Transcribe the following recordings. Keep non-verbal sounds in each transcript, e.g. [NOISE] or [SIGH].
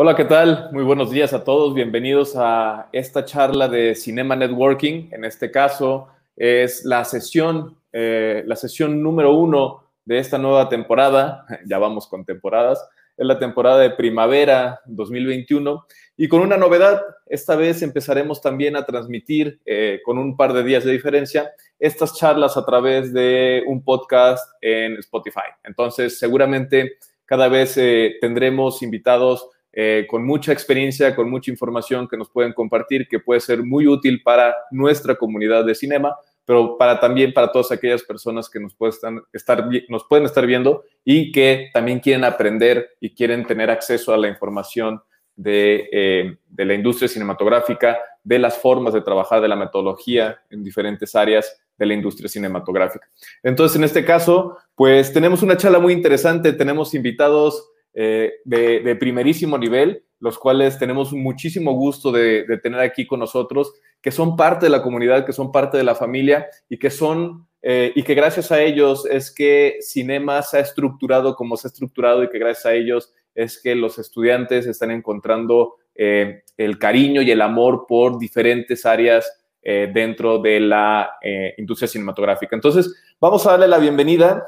Hola, ¿qué tal? Muy buenos días a todos. Bienvenidos a esta charla de Cinema Networking. En este caso es la sesión, eh, la sesión número uno de esta nueva temporada. [LAUGHS] Ya vamos con temporadas. Es la temporada de primavera 2021 y con una novedad. Esta vez empezaremos también a transmitir eh, con un par de días de diferencia estas charlas a través de un podcast en Spotify. Entonces, seguramente cada vez eh, tendremos invitados eh, con mucha experiencia, con mucha información que nos pueden compartir, que puede ser muy útil para nuestra comunidad de cinema, pero para también para todas aquellas personas que nos, pueden estar, nos pueden estar viendo y que también quieren aprender y quieren tener acceso a la información de, eh, de, la industria cinematográfica, de las formas de trabajar, de la metodología en diferentes áreas de la industria cinematográfica. Entonces, en este caso, pues tenemos una charla muy interesante, tenemos invitados eh, de, primerísimo nivel, los cuales tenemos muchísimo gusto de, tener aquí con nosotros, que son parte de la comunidad, que son parte de la familia y que son, eh, y que gracias a ellos es que Cinema se ha estructurado como se ha estructurado y que gracias a ellos es que los estudiantes están encontrando eh, el cariño y el amor por diferentes áreas dentro de la industria cinematográfica. Entonces, vamos a darle la bienvenida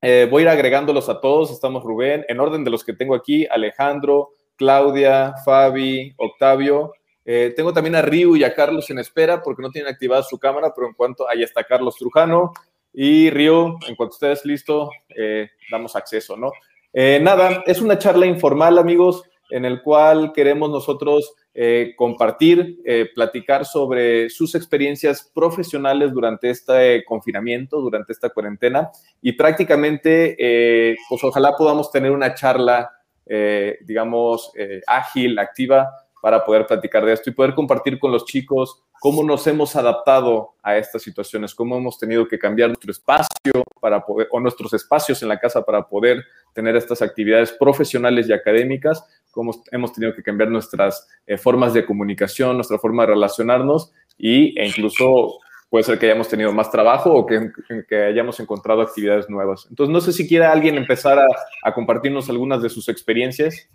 eh, voy a ir agregándolos a todos. Estamos Rubén, en orden de los que tengo aquí, Alejandro, Claudia, Fabi, Octavio. Eh, tengo también a Riu y a Carlos en espera porque no tienen activada su cámara, pero en cuanto ahí está Carlos Trujano y Río, en cuanto estés listo, eh, damos acceso, ¿no? nada, es una charla informal, amigos, en el cual queremos nosotros eh, compartir, eh, platicar sobre sus experiencias profesionales durante este confinamiento, durante esta cuarentena. Y prácticamente, eh, pues ojalá podamos tener una charla, digamos, ágil, activa para poder platicar de esto y poder compartir con los chicos cómo nos hemos adaptado a estas situaciones, cómo hemos tenido que cambiar nuestro espacio para poder, o nuestros espacios en la casa para poder tener estas actividades profesionales y académicas, cómo hemos tenido que cambiar nuestras eh, formas de comunicación, nuestra forma de relacionarnos y, e incluso puede ser que hayamos tenido más trabajo o que, hayamos encontrado actividades nuevas. Entonces, no sé si quiere alguien empezar a, a compartirnos algunas de sus experiencias.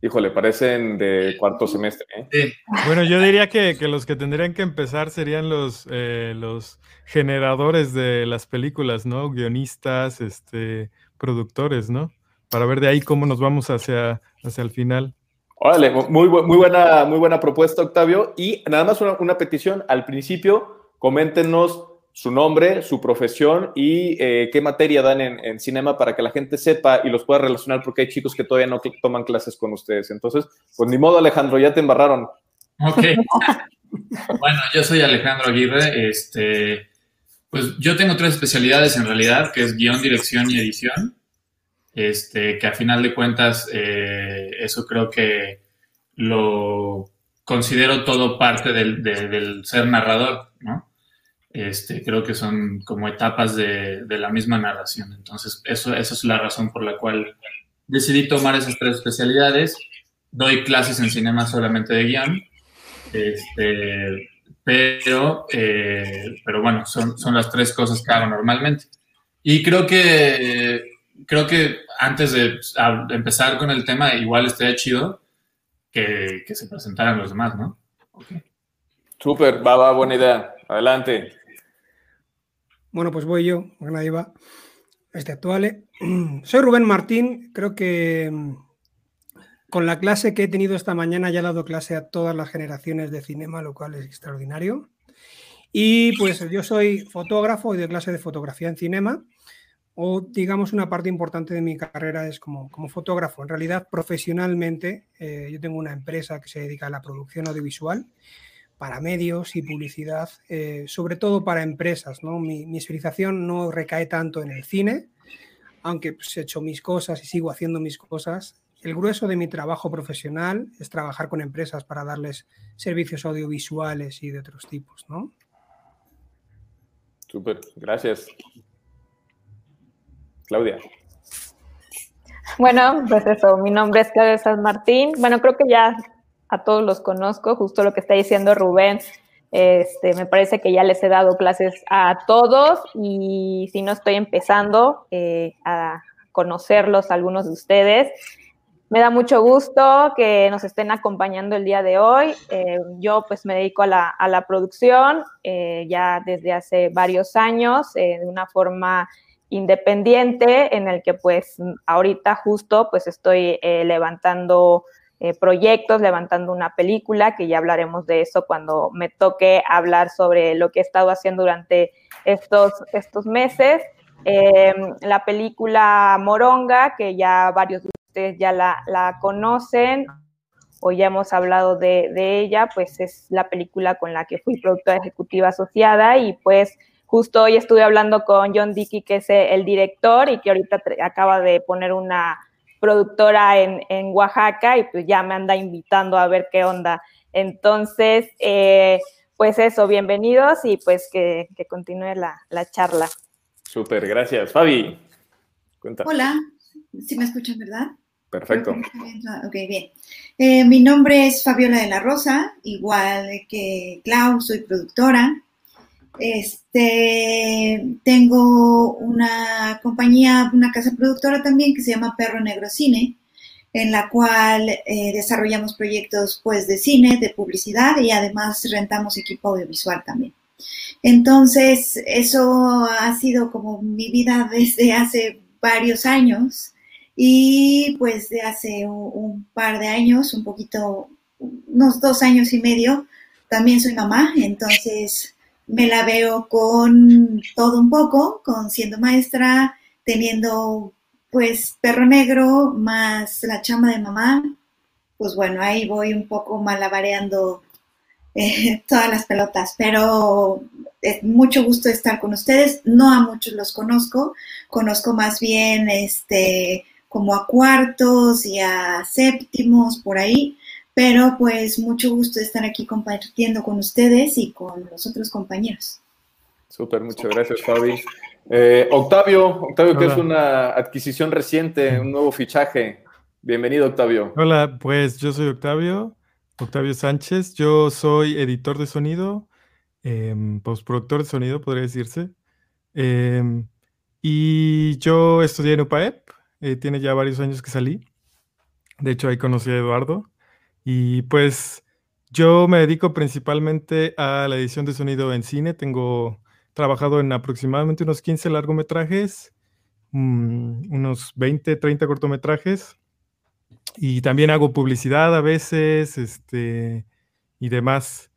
Híjole, parecen de cuarto semestre. ¿eh? Bueno, yo diría que, los que tendrían que empezar serían los, eh, los generadores de las películas, ¿no? Guionistas, este, productores, ¿no? Para ver de ahí cómo nos vamos hacia, hacia el final. Órale, muy, muy, buena, muy buena propuesta, Octavio. Y nada más una, una petición. Al principio, coméntenos su nombre, su profesión y eh, qué materia dan en, en, cinema para que la gente sepa y los pueda relacionar porque hay chicos que todavía no toman clases con ustedes. Entonces, pues ni modo, Alejandro, ya te embarraron. Ok. [LAUGHS] bueno, yo soy Alejandro Aguirre. Este, pues yo tengo tres especialidades en realidad, que es guion, dirección y edición. Este, que a final de cuentas, eh, eso creo que lo considero todo parte del, del ser narrador, ¿no? Este, creo que son como etapas de, la misma narración. Entonces, eso, esa es la razón por la cual decidí tomar esas tres especialidades. Doy clases en cinema solamente de guion, este, pero, eh, pero bueno, son, son las tres cosas que hago normalmente. Y creo que, creo que antes de empezar con el tema, igual estaría chido que, se presentaran los demás, ¿no? Okay. Súper, va, va, buena idea. Adelante. Bueno, pues voy yo, nadie va. Este actual. [CLEARS THROAT] Soy Rubén Martín, creo que mm, con la clase que he tenido esta mañana ya he dado clase a todas las generaciones de cinema, lo cual es extraordinario. Y pues yo soy fotógrafo y de clase de fotografía en cinema, o digamos una parte importante de mi carrera es como, como fotógrafo. En realidad, profesionalmente, eh, yo tengo una empresa que se dedica a la producción audiovisual para medios y publicidad, eh, sobre todo para empresas. ¿no? Mi, mi, especialización no recae tanto en el cine, aunque pues, he hecho mis cosas y sigo haciendo mis cosas. El grueso de mi trabajo profesional es trabajar con empresas para darles servicios audiovisuales y de otros tipos. ¿no? Súper, gracias. Claudia. Bueno, pues eso, mi nombre es Claudia San Martín. Bueno, creo que ya a todos los conozco, justo lo que está diciendo Rubén. Este, me parece que ya les he dado clases a todos y si no estoy empezando eh, a conocerlos algunos de ustedes. Me da mucho gusto que nos estén acompañando el día de hoy. Eh, yo pues me dedico a la, producción eh, ya desde hace varios años de una forma independiente en el que pues ahorita justo pues estoy levantando proyectos, levantando una película, que ya hablaremos de eso cuando me toque hablar sobre lo que he estado haciendo durante estos, estos meses. Eh, la película Moronga, que ya varios de ustedes ya la, conocen o ya hemos hablado de, ella, pues es la película con la que fui productora ejecutiva asociada y pues justo hoy estuve hablando con John Dickey, que es el director y que ahorita acaba de poner una productora en, Oaxaca y pues ya me anda invitando a ver qué onda. Entonces, eh, pues eso, bienvenidos y pues que, continúe la, charla. Súper, gracias. Fabi, cuenta. Hola, si me escuchan, ¿verdad? Perfecto. Ok, bien. Eh, mi nombre es Fabiola de la Rosa, igual que Clau, soy productora. Este, tengo una compañía, una casa productora también que se llama Perro Negro Cine en la cual eh, desarrollamos proyectos pues de cine, de publicidad y además rentamos equipo audiovisual también. Entonces, eso ha sido como mi vida [LAUGHS] desde hace varios años y pues de hace un, par de años, un poquito, unos dos años y medio, también soy mamá, entonces me la veo con todo un poco, con siendo maestra, teniendo pues perro negro más la chama de mamá, pues bueno, ahí voy un poco malabareando eh, [LAUGHS] todas las pelotas, pero es mucho gusto estar con ustedes. No a muchos los conozco, conozco más bien este como a cuartos y a séptimos por ahí, pero pues mucho gusto estar aquí compartiendo con ustedes y con los otros compañeros. Súper, muchas gracias, Fabi. Eh, Octavio, Octavio, que es una adquisición reciente, un nuevo fichaje. Bienvenido, Octavio. Hola, pues yo soy Octavio, Octavio Sánchez. Yo soy editor de sonido, em, postproductor de sonido, podría decirse. Em, y yo estudié en UPAEP, eh, tiene ya varios años que salí. De hecho, ahí conocí a Eduardo. Y pues yo me dedico principalmente a la edición de sonido en cine. Tengo trabajado en aproximadamente unos 15 largometrajes, mm, unos 20, 30 cortometrajes. Y también hago publicidad a veces, este, y demás.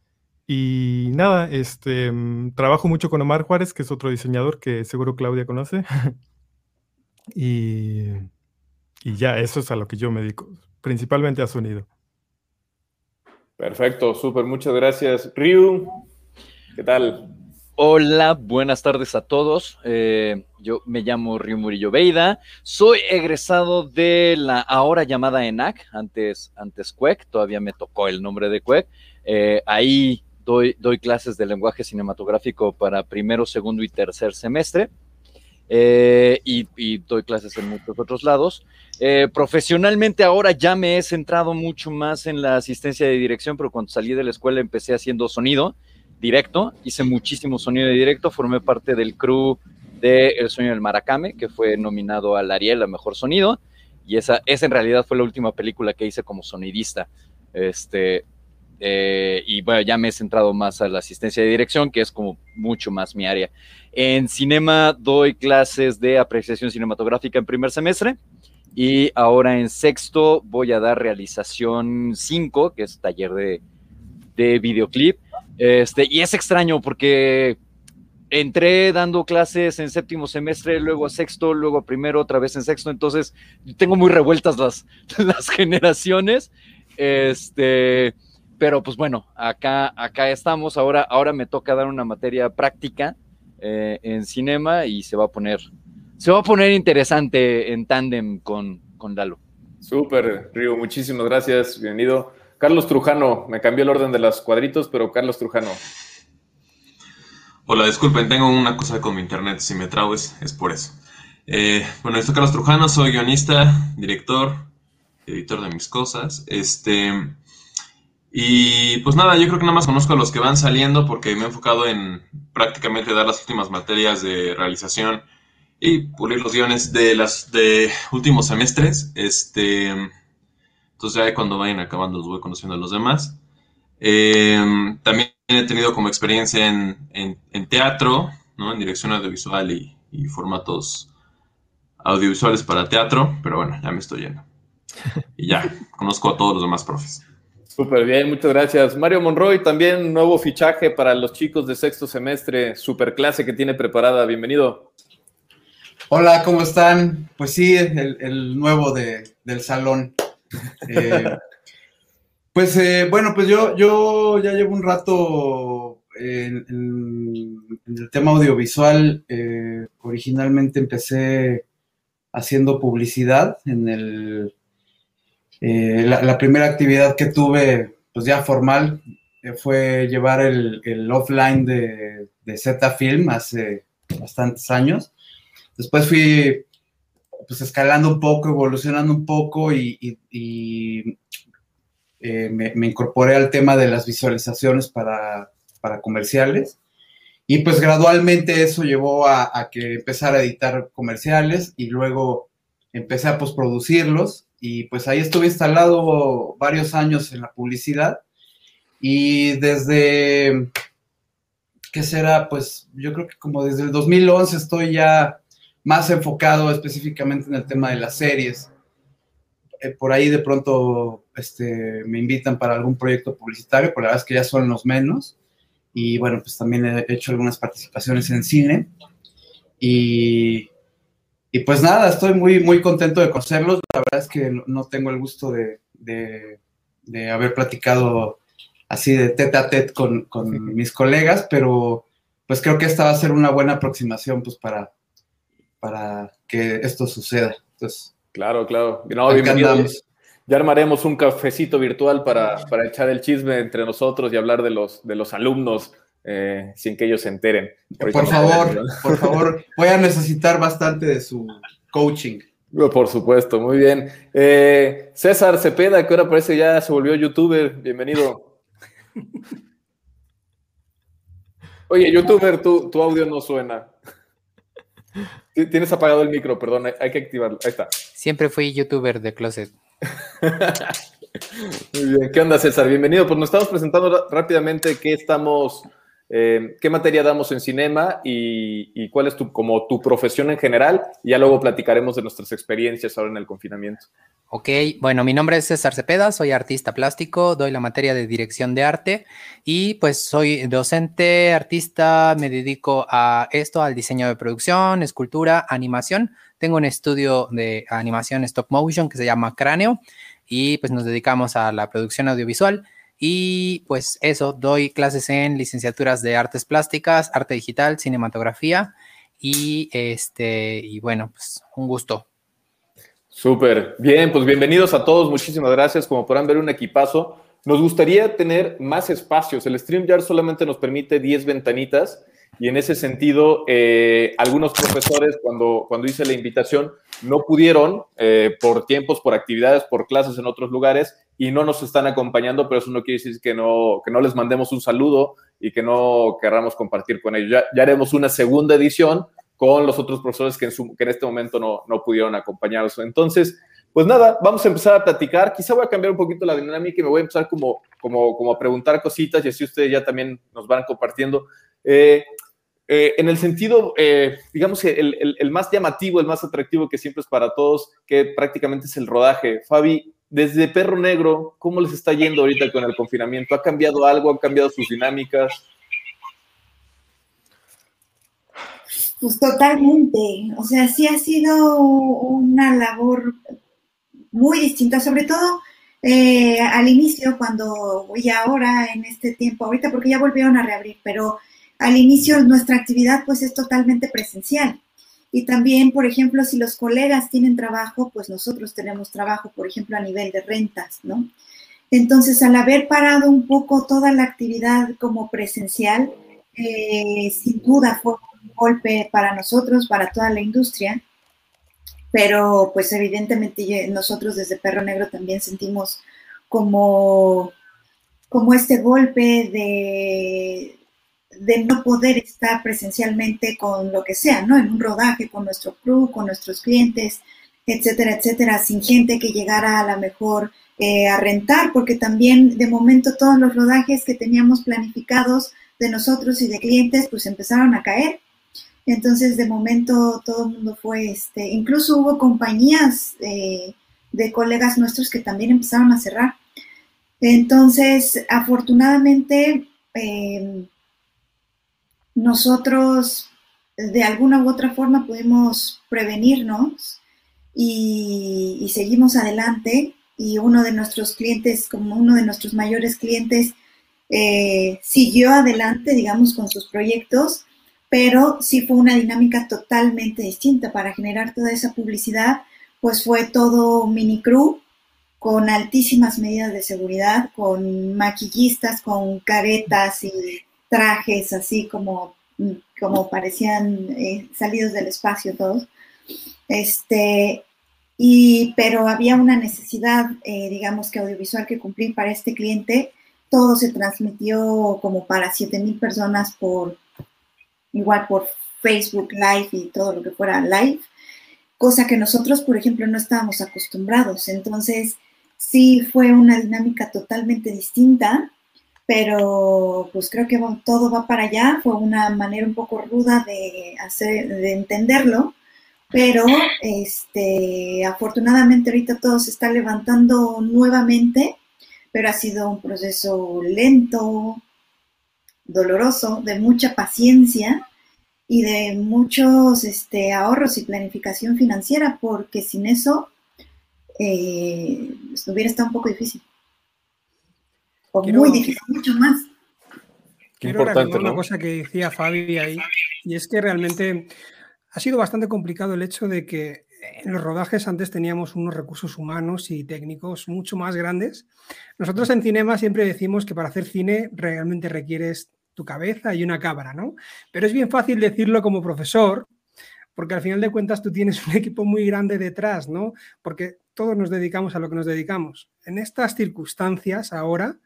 Y nada, este, mm, trabajo mucho con Omar Juárez, que es otro diseñador que seguro Claudia conoce. [LAUGHS] y, y ya, eso es a lo que yo me dedico, principalmente a sonido. Perfecto, súper, muchas gracias. Ryu, ¿qué tal? Hola, buenas tardes a todos. Eh, yo me llamo Río Murillo Veida. Soy egresado de la ahora llamada ENAC, antes, antes CUEC, todavía me tocó el nombre de CUEC. Eh, ahí doy, doy clases de lenguaje cinematográfico para primero, segundo y tercer semestre. Eh, y, doy clases en muchos otros lados. profesionalmente ahora ya me he centrado mucho más en la asistencia de dirección, pero cuando salí de la escuela empecé haciendo sonido directo, hice muchísimo sonido de directo, formé parte del crew de El Sueño del Maracame, que fue nominado al Ariel a Mejor Sonido, y esa, esa en realidad fue la última película que hice como sonidista. Este, eh, y bueno, ya me he centrado más a la asistencia de dirección, que es como mucho más mi área. En cinema doy clases de apreciación cinematográfica en primer semestre y ahora en sexto voy a dar realización 5, que es taller de, de videoclip. Este, y es extraño porque entré dando clases en séptimo semestre, luego a sexto, luego a primero, otra vez en sexto, entonces tengo muy revueltas las, [LAUGHS] las generaciones. Este, pero pues bueno, acá, acá estamos. Ahora, ahora me toca dar una materia práctica eh, en cinema y se va a poner, se va a poner interesante en tándem con, con Lalo. Súper, Río, muchísimas gracias, bienvenido. Carlos Trujano, me cambió el orden de los cuadritos, pero Carlos Trujano. Hola, disculpen, tengo una cosa con mi internet, si me trago es, por eso. Eh, bueno, yo soy Carlos Trujano, soy guionista, director, editor de mis cosas. Este, y pues nada, yo creo que nada más conozco a los que van saliendo porque me he enfocado en prácticamente dar las últimas materias de realización y pulir los guiones de las de últimos semestres. Este, entonces ya cuando vayan acabando los voy conociendo a los demás. Eh, también he tenido como experiencia en, en, teatro, ¿no? en dirección audiovisual y, y, formatos audiovisuales para teatro, pero bueno, ya me estoy yendo. Y ya, conozco a todos los demás profes. Súper bien, muchas gracias. Mario Monroy, también nuevo fichaje para los chicos de sexto semestre, super clase que tiene preparada. Bienvenido. Hola, ¿cómo están? Pues sí, el, nuevo del salón. [LAUGHS] Eh, pues eh, bueno, pues yo, yo ya llevo un rato en, el tema audiovisual. Eh, originalmente empecé haciendo publicidad en el eh, la, primera actividad que tuve, pues ya formal, eh, fue llevar el, offline de, de Z Film hace bastantes años. Después fui pues escalando un poco, evolucionando un poco y, eh, me, incorporé al tema de las visualizaciones para, comerciales. Y pues gradualmente eso llevó a, que empezara a editar comerciales y luego empecé a postproducirlos y pues ahí estuve instalado varios años en la publicidad y desde, ¿qué será? Pues yo creo que como desde el 2011 estoy ya más enfocado específicamente en el tema de las series. Eh, por ahí de pronto este, me invitan para algún proyecto publicitario, pero la verdad es que ya son los menos. Y bueno, pues también he hecho algunas participaciones en cine. Y y pues nada, estoy muy, muy contento de conocerlos. Verdad es que no tengo el gusto de, haber platicado así de tete a tete con, mis colegas, pero pues creo que esta va a ser una buena aproximación pues para, para que esto suceda. Entonces, claro, claro. Ya armaremos un cafecito virtual para, para, echar el chisme entre nosotros y hablar de los, de los alumnos eh, sin que ellos se enteren. Por favor, por favor, voy a necesitar bastante de su coaching. Por supuesto, muy bien. Eh, César Cepeda, que ahora parece ya se volvió youtuber, bienvenido. Oye, youtuber, tu, tu audio no suena. Tienes apagado el micro, perdón, hay que activarlo. Ahí está. Siempre fui youtuber de closet. [LAUGHS] Muy bien, ¿qué onda César? Bienvenido. Pues nos estamos presentando rápidamente qué estamos eh, ¿Qué materia damos en cinema y, cuál es tu, como tu profesión en general? Y ya luego platicaremos de nuestras experiencias ahora en el confinamiento. Ok, bueno, mi nombre es César Cepeda, soy artista plástico, doy la materia de dirección de arte y pues soy docente, artista, me dedico a esto, al diseño de producción, escultura, animación. Tengo un estudio de animación stop motion que se llama Cráneo y pues nos dedicamos a la producción audiovisual. Y pues eso, doy clases en licenciaturas de artes plásticas, arte digital, cinematografía y este, y bueno, pues un gusto. Súper, bien, pues bienvenidos a todos, muchísimas gracias. Como podrán ver, un equipazo. Nos gustaría tener más espacios. El StreamYard solamente nos permite 10 ventanitas y en ese sentido, eh, algunos profesores, cuando, cuando hice la invitación, no pudieron eh, por tiempos, por actividades, por clases en otros lugares y no nos están acompañando, pero eso no quiere decir que no, que no les mandemos un saludo y que no querramos compartir con ellos. Ya, ya haremos una segunda edición con los otros profesores que en, que en este momento no, no pudieron acompañarnos. Entonces, pues nada, vamos a empezar a platicar. Quizá voy a cambiar un poquito la dinámica y me voy a empezar como, como, como a preguntar cositas y así ustedes ya también nos van compartiendo. Eh, eh, en el sentido, eh, digamos, el, el, más llamativo, el más atractivo que siempre es para todos, que prácticamente es el rodaje. Fabi, desde Perro Negro, ¿cómo les está yendo ahorita con el confinamiento? ¿Ha cambiado algo? ¿Han cambiado sus dinámicas? Pues totalmente. O sea, sí ha sido una labor muy distinta, sobre todo eh, al inicio, cuando, y ahora en este tiempo, ahorita porque ya volvieron a reabrir, pero al inicio nuestra actividad pues es totalmente presencial. Y también, por ejemplo, si los colegas tienen trabajo, pues nosotros tenemos trabajo, por ejemplo, a nivel de rentas, ¿no? Entonces, al haber parado un poco toda la actividad como presencial, eh, sin duda fue un golpe para nosotros, para toda la industria, pero pues evidentemente nosotros desde Perro Negro también sentimos como, como este golpe de, de no poder estar presencialmente con lo que sea, ¿no? En un rodaje, con nuestro crew, con nuestros clientes, etcétera, etcétera, sin gente que llegara a la mejor eh, a rentar, porque también de momento todos los rodajes que teníamos planificados de nosotros y de clientes, pues empezaron a caer. Entonces, de momento todo el mundo fue, este, incluso hubo compañías eh, de colegas nuestros que también empezaron a cerrar. Entonces, afortunadamente, em, nosotros de alguna u otra forma pudimos prevenirnos y, seguimos adelante. Y uno de nuestros clientes, como uno de nuestros mayores clientes, eh, siguió adelante, digamos, con sus proyectos, pero sí fue una dinámica totalmente distinta para generar toda esa publicidad, pues fue todo mini crew con altísimas medidas de seguridad, con maquillistas, con caretas y trajes así como, como parecían eh, salidos del espacio todos. Este, y, pero había una necesidad, eh, digamos que audiovisual que cumplir para este cliente. Todo se transmitió como para 7000 personas por, igual por Facebook Live y todo lo que fuera live, cosa que nosotros, por ejemplo, no estábamos acostumbrados. Entonces, sí fue una dinámica totalmente distinta, pero pues creo que todo va para allá. Fue una manera un poco ruda de, hacer, de entenderlo, pero este, afortunadamente ahorita todo se está levantando nuevamente, pero ha sido un proceso lento, doloroso, de mucha paciencia y de muchos este, ahorros y planificación financiera, porque sin eso eh, hubiera estado un poco difícil. O muy difícil, mucho más. Quiero recordar una cosa que decía Fabi ahí, y es que realmente ha sido bastante complicado el hecho de que en los rodajes antes teníamos unos recursos humanos y técnicos mucho más grandes. Nosotros en Cinema siempre decimos que para hacer cine realmente requieres tu cabeza y una cámara, ¿no? Pero es bien fácil decirlo como profesor, porque al final de cuentas tú tienes un equipo muy grande detrás, ¿no? Porque todos nos dedicamos a lo que nos dedicamos. En estas circunstancias ahora,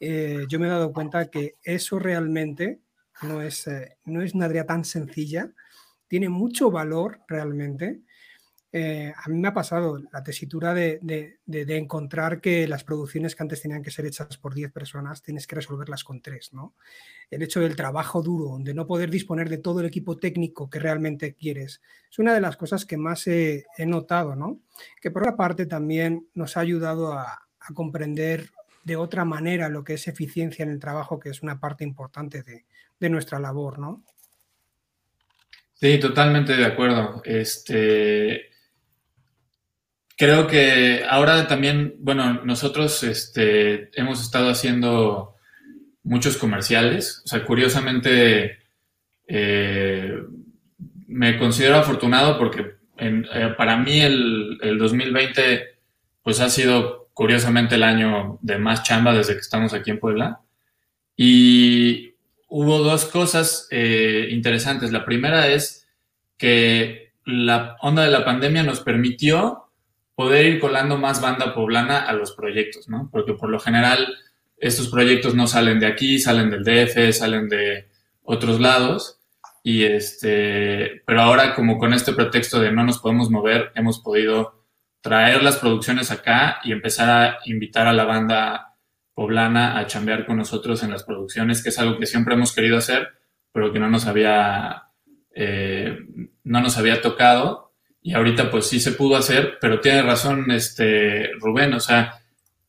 eh, yo me he dado cuenta que eso realmente no es, eh, no es una área tan sencilla, tiene mucho valor realmente eh, a mí me ha pasado la tesitura de, encontrar que las producciones que antes tenían que ser hechas por 10 personas tienes que resolverlas con 3, ¿no? El hecho del trabajo duro, de no poder disponer de todo el equipo técnico que realmente quieres, es una de las cosas que más he, notado, ¿no? Que por otra parte también nos ha ayudado a, a, comprender de otra manera lo que es eficiencia en el trabajo, que es una parte importante de, nuestra labor, ¿no? Sí, totalmente de acuerdo. Este, Creo que ahora también, bueno, nosotros este, hemos estado haciendo muchos comerciales. O sea, curiosamente, eh, me considero afortunado porque eh, para mí el, 2020 pues ha sido curiosamente el año de más chamba desde que estamos aquí en Puebla. Y hubo dos cosas eh, interesantes. La primera es que la onda de la pandemia nos permitió poder ir colando más banda poblana a los proyectos, ¿no? Porque por lo general estos proyectos no salen de aquí, salen del DF, salen de otros lados. Y este, pero ahora como con este pretexto de no nos podemos mover, hemos podido traer las producciones acá y empezar a invitar a la banda poblana a chambear con nosotros en las producciones, que es algo que siempre hemos querido hacer, pero que no nos había, eh, no nos había tocado. Y ahorita pues sí se pudo hacer, pero tiene razón este Rubén, o sea,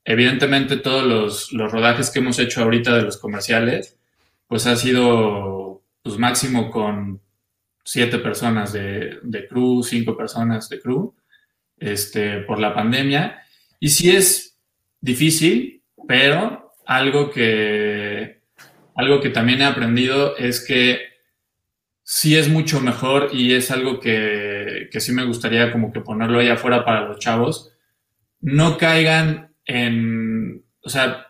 evidentemente todos los, los rodajes que hemos hecho ahorita de los comerciales, pues ha sido pues máximo con siete personas de, de crew, cinco personas de crew, este, por la pandemia. Y sí es difícil, pero algo que, algo que también he aprendido es que sí es mucho mejor y es algo que, sí me gustaría como que ponerlo ahí afuera para los chavos. No caigan en, o sea,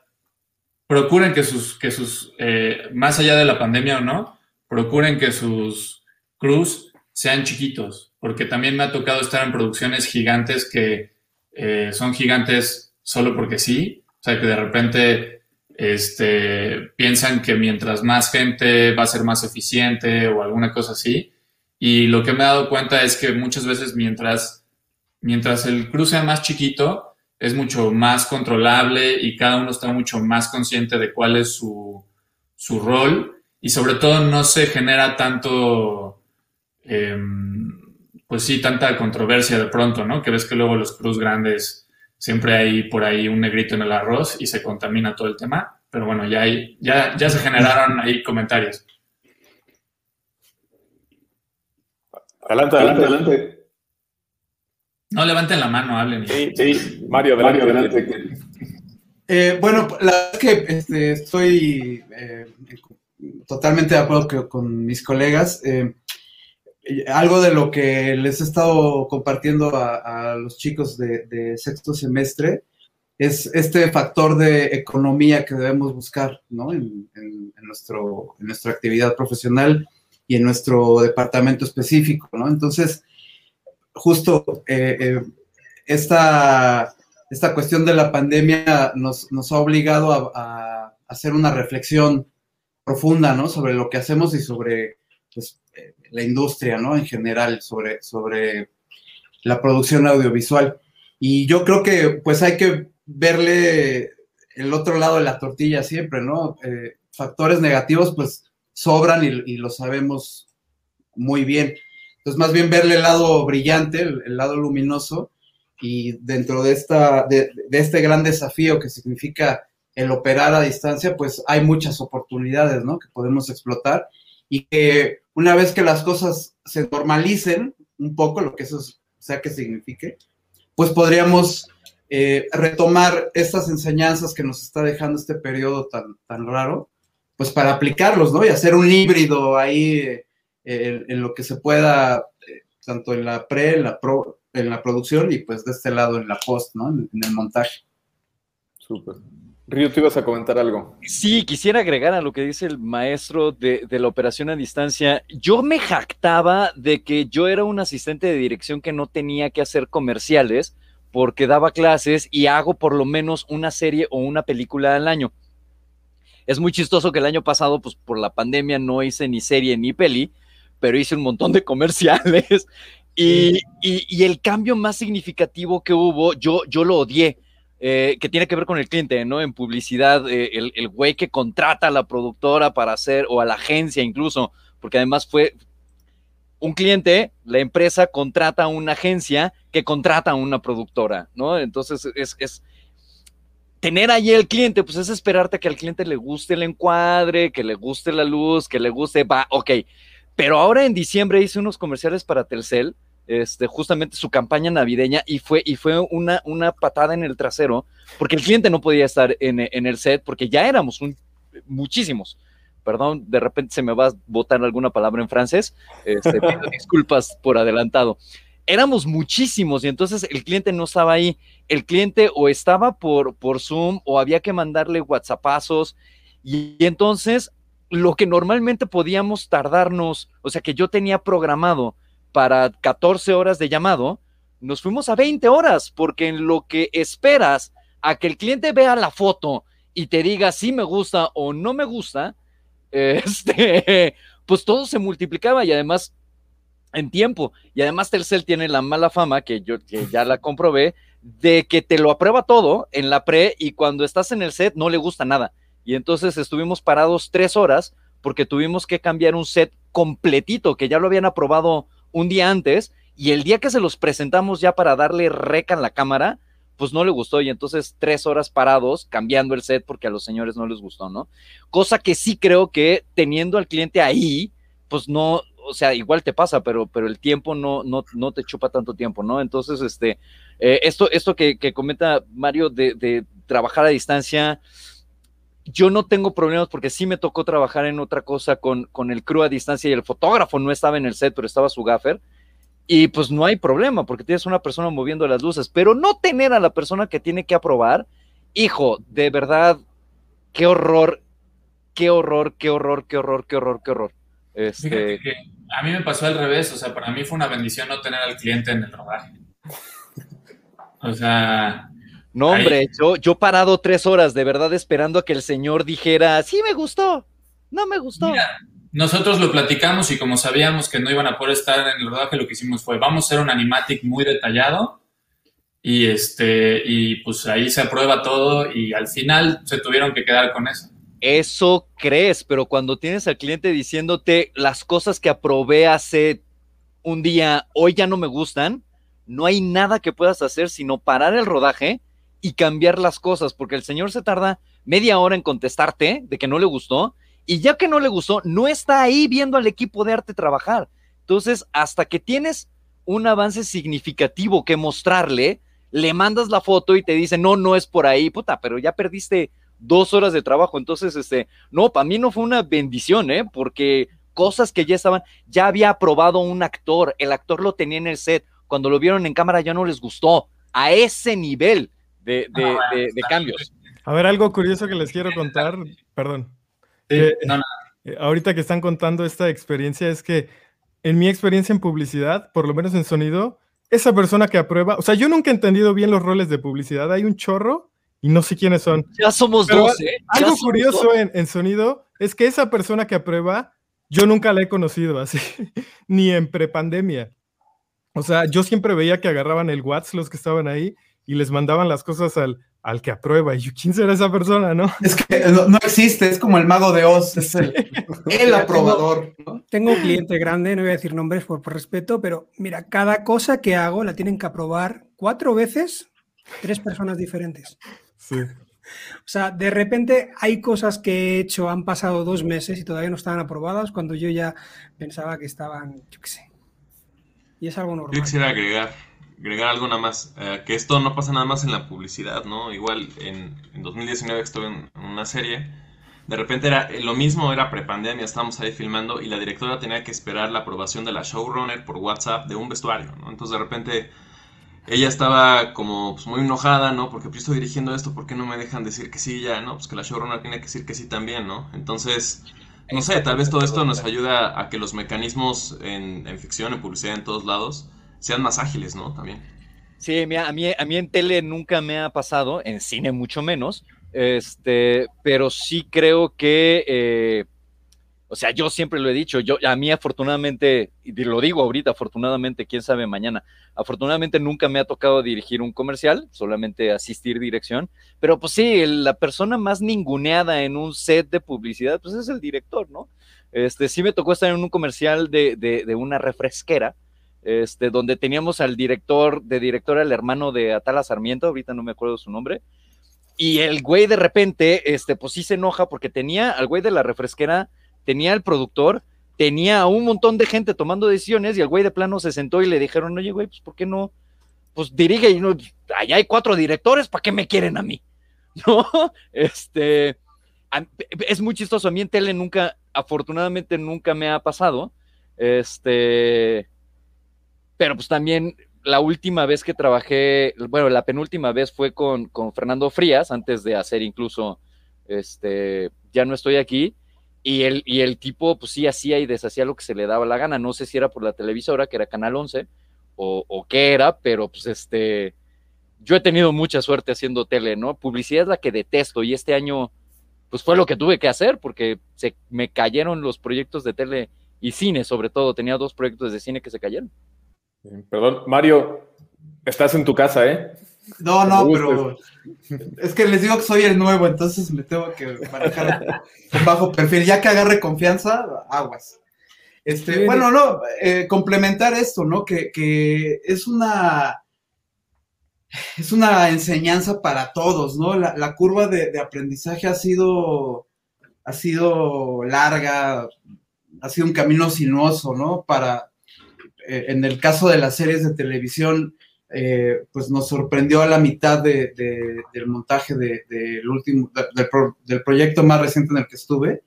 procuren que sus, que sus, eh, más allá de la pandemia o no, procuren que sus crews sean chiquitos, porque también me ha tocado estar en producciones gigantes que eh, son gigantes solo porque sí, o sea, que de repente este, piensan que mientras más gente va a ser más eficiente o alguna cosa así. Y lo que me he dado cuenta es que muchas veces mientras, mientras el crew sea más chiquito, es mucho más controlable y cada uno está mucho más consciente de cuál es su, su rol y sobre todo no se genera tanto, em, pues sí, tanta controversia de pronto, ¿no? Que ves que luego los crews grandes siempre hay por ahí un negrito en el arroz y se contamina todo el tema, pero bueno, ya, hay, ya, ya se generaron ahí comentarios. Adelante, adelante, adelante. No levanten la mano, hablen. Sí, sí, Mario, adelante. adelante. Eh, bueno, la verdad es que este, estoy eh, totalmente de acuerdo con mis colegas. Eh, algo de lo que les he estado compartiendo a, los chicos de, sexto semestre es este factor de economía que debemos buscar ¿no? en, nuestro, en nuestra actividad profesional y en nuestro departamento específico. ¿no? Entonces, justo esta esta cuestión de la pandemia nos, ha obligado a, hacer una reflexión profunda, ¿no? Sobre lo que hacemos y sobre pues, eh, la industria, ¿no? En general, sobre, sobre la producción audiovisual. Y yo creo que pues hay que verle el otro lado de la tortilla siempre, ¿no? Eh, factores negativos pues sobran y, lo sabemos muy bien. Entonces, más bien verle el lado brillante, el lado luminoso, y dentro de, esta, de, este gran desafío que significa el operar a distancia, pues hay muchas oportunidades, ¿no? Que podemos explotar y que una vez que las cosas se normalicen un poco, lo que eso sea que signifique, pues podríamos eh, retomar estas enseñanzas que nos está dejando este periodo tan, tan raro, pues para aplicarlos, ¿no? Y hacer un híbrido ahí eh, en, lo que se pueda, eh, tanto en la pre, en la pro, en la producción y pues de este lado en la post, ¿no? En, el montaje. Súper. Río, ¿tú ibas a comentar algo? Sí, quisiera agregar a lo que dice el maestro de, de, la operación a distancia. Yo me jactaba de que yo era un asistente de dirección que no tenía que hacer comerciales porque daba clases y hago por lo menos una serie o una película al año. Es muy chistoso que el año pasado, pues por la pandemia no hice ni serie ni peli, pero hice un montón de [LAUGHS] comerciales y, el cambio más significativo que hubo, yo, yo lo odié, eh, que tiene que ver con el cliente, ¿no? En publicidad, eh, el, el güey que contrata a la productora para hacer, o a la agencia incluso, porque además fue un cliente, la empresa contrata a una agencia que contrata a una productora, ¿no? Entonces es, es tener ahí el cliente, pues es esperarte que al cliente le guste el encuadre, que le guste la luz, que le guste, va, ok. Pero ahora en diciembre hice unos comerciales para Telcel este, justamente su campaña navideña y fue, y fue una, una patada en el trasero, porque el cliente no podía estar en, el set, porque ya éramos muchísimos. Perdón, de repente se me va a botar alguna palabra en francés. Este, [LAUGHS] disculpas por adelantado. Éramos muchísimos y entonces el cliente no estaba ahí. El cliente o estaba por, por Zoom o había que mandarle WhatsAppazos. Y entonces lo que normalmente podíamos tardarnos, o sea, que yo tenía programado para 14 horas de llamado, nos fuimos a 20 horas, porque en lo que esperas a que el cliente vea la foto y te diga si me gusta o no me gusta, [LAUGHS] este, pues todo se multiplicaba y además en tiempo. Y además Telcel tiene la mala fama, que yo que ya la comprobé, de que te lo aprueba todo en la pre y cuando estás en el set no le gusta nada. Y entonces estuvimos parados tres horas porque tuvimos que cambiar un set completito, que ya lo habían aprobado un día antes y el día que se los presentamos ya para darle reca en la cámara, pues no le gustó y entonces tres horas parados cambiando el set porque a los señores no les gustó, ¿no? Cosa que sí creo que teniendo al cliente ahí, pues no, o sea, igual te pasa, pero, pero el tiempo no, no, no te chupa tanto tiempo, ¿no? Entonces, este, eh, esto, esto que, comenta Mario de, de, trabajar a distancia, yo no tengo problemas porque sí me tocó trabajar en otra cosa con, con el crew a distancia y el fotógrafo no estaba en el set, pero estaba su gaffer. Y pues no hay problema porque tienes una persona moviendo las luces, pero no tener a la persona que tiene que aprobar, hijo, de verdad, qué horror, qué horror, qué horror, qué horror, qué horror, qué horror. Este... a mí me pasó al revés, o sea, para mí fue una bendición no tener al cliente en el rodaje. O sea, No, hombre, yo, yo parado tres horas, de verdad, esperando a que el señor dijera, sí me gustó, no me gustó. nosotros lo platicamos y como sabíamos que no iban a poder estar en el rodaje, lo que hicimos fue, vamos a hacer un animatic muy detallado y, este, y pues ahí se aprueba todo y al final se tuvieron que quedar con eso. Eso crees, pero cuando tienes al cliente diciéndote las cosas que aprobé hace un día, hoy ya no me gustan, no hay nada que puedas hacer sino parar el rodaje y cambiar las cosas, porque el señor se tarda media hora en contestarte de que no le gustó, y ya que no le gustó, no está ahí viendo al equipo de arte trabajar. Entonces, hasta que tienes un avance significativo que mostrarle, le mandas la foto y te dice, no, no es por ahí, puta, pero ya perdiste dos horas de trabajo. Entonces, este, no, para mí no fue una bendición, ¿eh? Porque cosas que ya estaban, ya había aprobado un actor, el actor lo tenía en el set, cuando lo vieron en cámara ya no les gustó, a ese nivel de, cambios. A ver, algo curioso que les quiero contar, perdón. Eh, ahorita que están contando esta experiencia es que en mi experiencia en publicidad, por lo menos en sonido, esa persona que aprueba, o sea, yo nunca he entendido bien los roles de publicidad, hay un chorro y no sé quiénes son. Ya somos dos, ¿eh? Algo curioso En, en, sonido es que esa persona que aprueba, yo nunca la he conocido así, [LAUGHS] ni en prepandemia. O sea, yo siempre veía que agarraban el WhatsApp los que estaban ahí y les mandaban las cosas al, al que aprueba. Y yo, ¿quién será esa persona, no? Es que no, existe, es como el mago de Oz, es el, aprobador. Tengo, un cliente grande, no voy a decir nombres por, por, respeto, pero mira, cada cosa que hago la tienen que aprobar cuatro veces tres personas diferentes. Sí. O sea, de repente hay cosas que he hecho, han pasado dos meses y todavía no estaban aprobadas cuando yo ya pensaba que estaban, yo qué sé, y es algo normal. Yo quisiera agregar, agregar algo nada más, eh, que esto no pasa nada más en la publicidad, ¿no? Igual en, en 2019 estuve en, una serie, de repente era lo mismo, era prepandemia, estábamos ahí filmando y la directora tenía que esperar la aprobación de la showrunner por WhatsApp de un vestuario, ¿no? Entonces de repente ella estaba como pues, muy enojada, ¿no? Porque pues, estoy dirigiendo esto, ¿por qué no me dejan decir que sí ya, ¿no? Pues que la showrunner tiene que decir que sí también, ¿no? Entonces no sé, tal vez todo esto nos ayuda a que los mecanismos en, ficción, en publicidad, en todos lados, sean más ágiles, ¿no? También. Sí, a mí, a mí en tele nunca me ha pasado, en cine mucho menos, este, pero sí creo que eh, o sea, yo siempre lo he dicho, yo a mí afortunadamente, y lo digo ahorita, afortunadamente, quién sabe mañana, afortunadamente nunca me ha tocado dirigir un comercial, solamente asistir dirección, pero pues sí, la persona más ninguneada en un set de publicidad, pues es el director, ¿no? Este, sí me tocó estar en un comercial de, de, una refresquera, este, donde teníamos al director, de director, el hermano de Atala Sarmiento, ahorita no me acuerdo su nombre, y el güey de repente, este, pues sí se enoja porque tenía al güey de la refresquera, tenía el productor, tenía un montón de gente tomando decisiones y el güey de plano se sentó y le dijeron, oye, güey, pues ¿por qué no? Pues dirige y no, allá hay cuatro directores, ¿para qué me quieren a mí? [LAUGHS] ¿No? Este, es muy chistoso, a mí en tele nunca, afortunadamente nunca me ha pasado, este, pero pues también la última vez que trabajé, bueno, la penúltima vez fue con, con Fernando Frías, antes de hacer incluso, este, ya no estoy aquí, y el, y el tipo, pues sí, hacía y deshacía lo que se le daba la gana. No sé si era por la televisora, que era Canal 11, o, o qué era, pero pues este, yo he tenido mucha suerte haciendo tele, ¿no? Publicidad es la que detesto y este año, pues fue lo que tuve que hacer porque se me cayeron los proyectos de tele y cine, sobre todo. Tenía dos proyectos de cine que se cayeron. Perdón, Mario, estás en tu casa, ¿eh? No, no, pero es que les digo que soy el nuevo, entonces me tengo que manejar bajo perfil. Ya que agarre confianza, aguas. Este, bueno, no, eh, complementar esto, ¿no? Que, es una es una enseñanza para todos, ¿no? La, curva de, aprendizaje ha sido, ha sido larga, ha sido un camino sinuoso, ¿no? Para, en el caso de las series de televisión, eh, pues nos sorprendió a la mitad de, del montaje del último, del proyecto más reciente en el que estuve.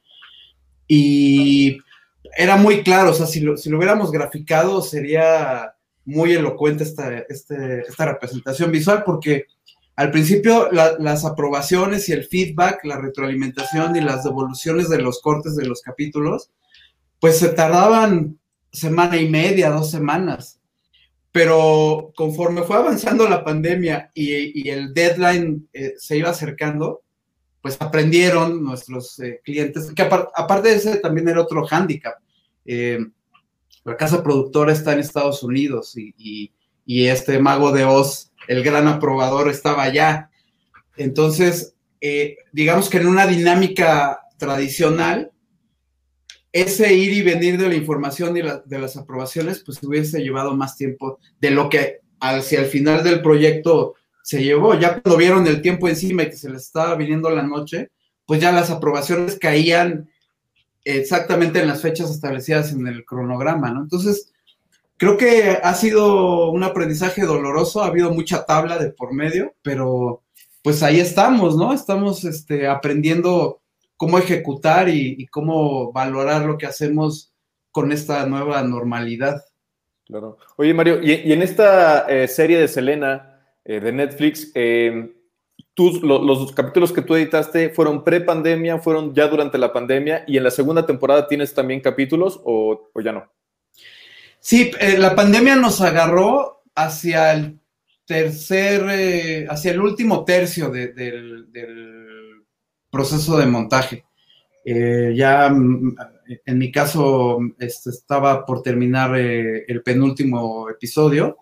Y era muy claro, o sea, si lo, si lo hubiéramos graficado sería muy elocuente esta, este, esta representación visual porque al principio las aprobaciones y el feedback, la retroalimentación y las devoluciones de los cortes de los capítulos, pues se tardaban semana y media, dos semanas pero conforme fue avanzando la pandemia y, el deadline eh, se iba acercando, pues aprendieron nuestros eh, clientes, que aparte de ese también era otro hándicap. Eh, la casa productora está en Estados Unidos y, este mago de Oz, el gran aprobador, estaba allá. Entonces, digamos que en una dinámica tradicional, ese ir y venir de la información y de las aprobaciones, pues hubiese llevado más tiempo de lo que hacia el final del proyecto se llevó. Ya cuando vieron el tiempo encima y que se les estaba viniendo la noche, pues ya las aprobaciones caían exactamente en las fechas establecidas en el cronograma, ¿no? Entonces, creo que ha sido un aprendizaje doloroso, ha habido mucha tabla de por medio, pero pues ahí estamos, ¿no? Estamos este, aprendiendo cómo ejecutar y, cómo valorar lo que hacemos con esta nueva normalidad. Claro. Oye, Mario, y, en esta eh, serie de Selena eh, de Netflix, eh, los capítulos que tú editaste fueron pre-pandemia, fueron ya durante la pandemia, y en la segunda temporada tienes también capítulos o, ya no? Sí, la pandemia nos agarró hacia el tercer, hacia el último tercio del proceso de montaje. Eh, ya mm, en mi caso este, estaba por terminar eh, el penúltimo episodio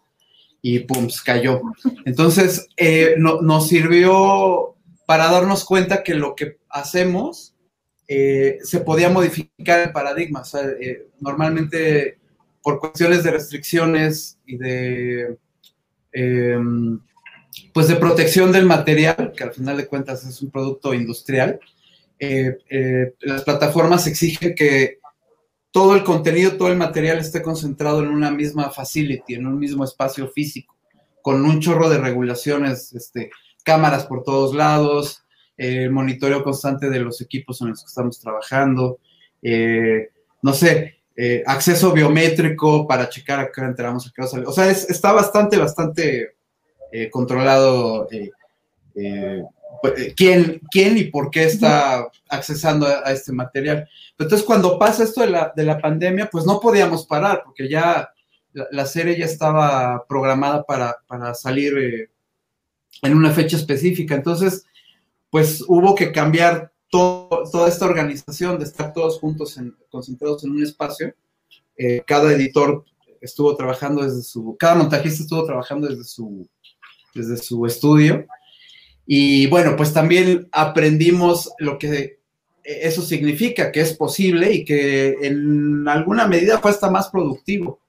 y pum, cayó. Entonces eh, nos sirvió para darnos cuenta que lo que hacemos se podía modificar el paradigma. normalmente por cuestiones de restricciones y de em, pues de protección del material, que al final de cuentas es un producto industrial, eh, eh, las plataformas exigen que todo el contenido, todo el material esté concentrado en una misma facility, en un mismo espacio físico, con un chorro de regulaciones, este, cámaras por todos lados, el eh, monitoreo constante de los equipos en los que estamos trabajando, no sé, acceso biométrico para checar a qué entramos, a qué O sea, está bastante, bastante eh, controlado eh, eh, pues, quién, quién y por qué está accesando a, este material. Entonces, cuando pasa esto de la, de la, pandemia, pues no podíamos parar, porque ya la, serie ya estaba programada para, para salir en una fecha específica. Entonces, pues hubo que cambiar toda esta organización de estar todos juntos, concentrados en un espacio. cada editor estuvo trabajando desde su, cada montajista estuvo trabajando desde su desde su estudio. Y bueno, pues también aprendimos lo que eso significa, que es posible y que en alguna medida fue hasta más productivo.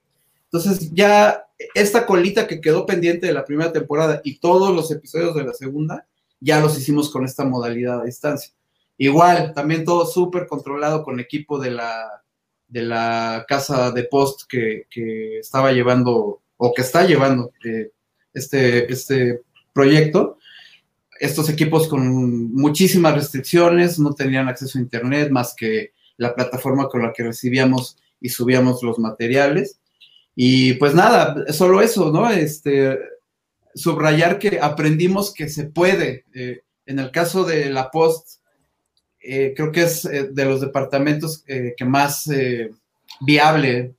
Entonces ya esta colita que quedó pendiente de la primera temporada y todos los episodios de la segunda, ya los hicimos con esta modalidad a distancia. Igual, también todo súper controlado con equipo de la, de la casa de post que, que estaba llevando o que está llevando eh, este, este proyecto. Estos equipos con muchísimas restricciones, no tenían acceso a Internet más que la plataforma con la que recibíamos y subíamos los materiales. Y pues nada, solo eso, ¿no? Este, subrayar que aprendimos que se puede. Eh, en el caso de la Post, eh, creo que es eh, de los departamentos que más viable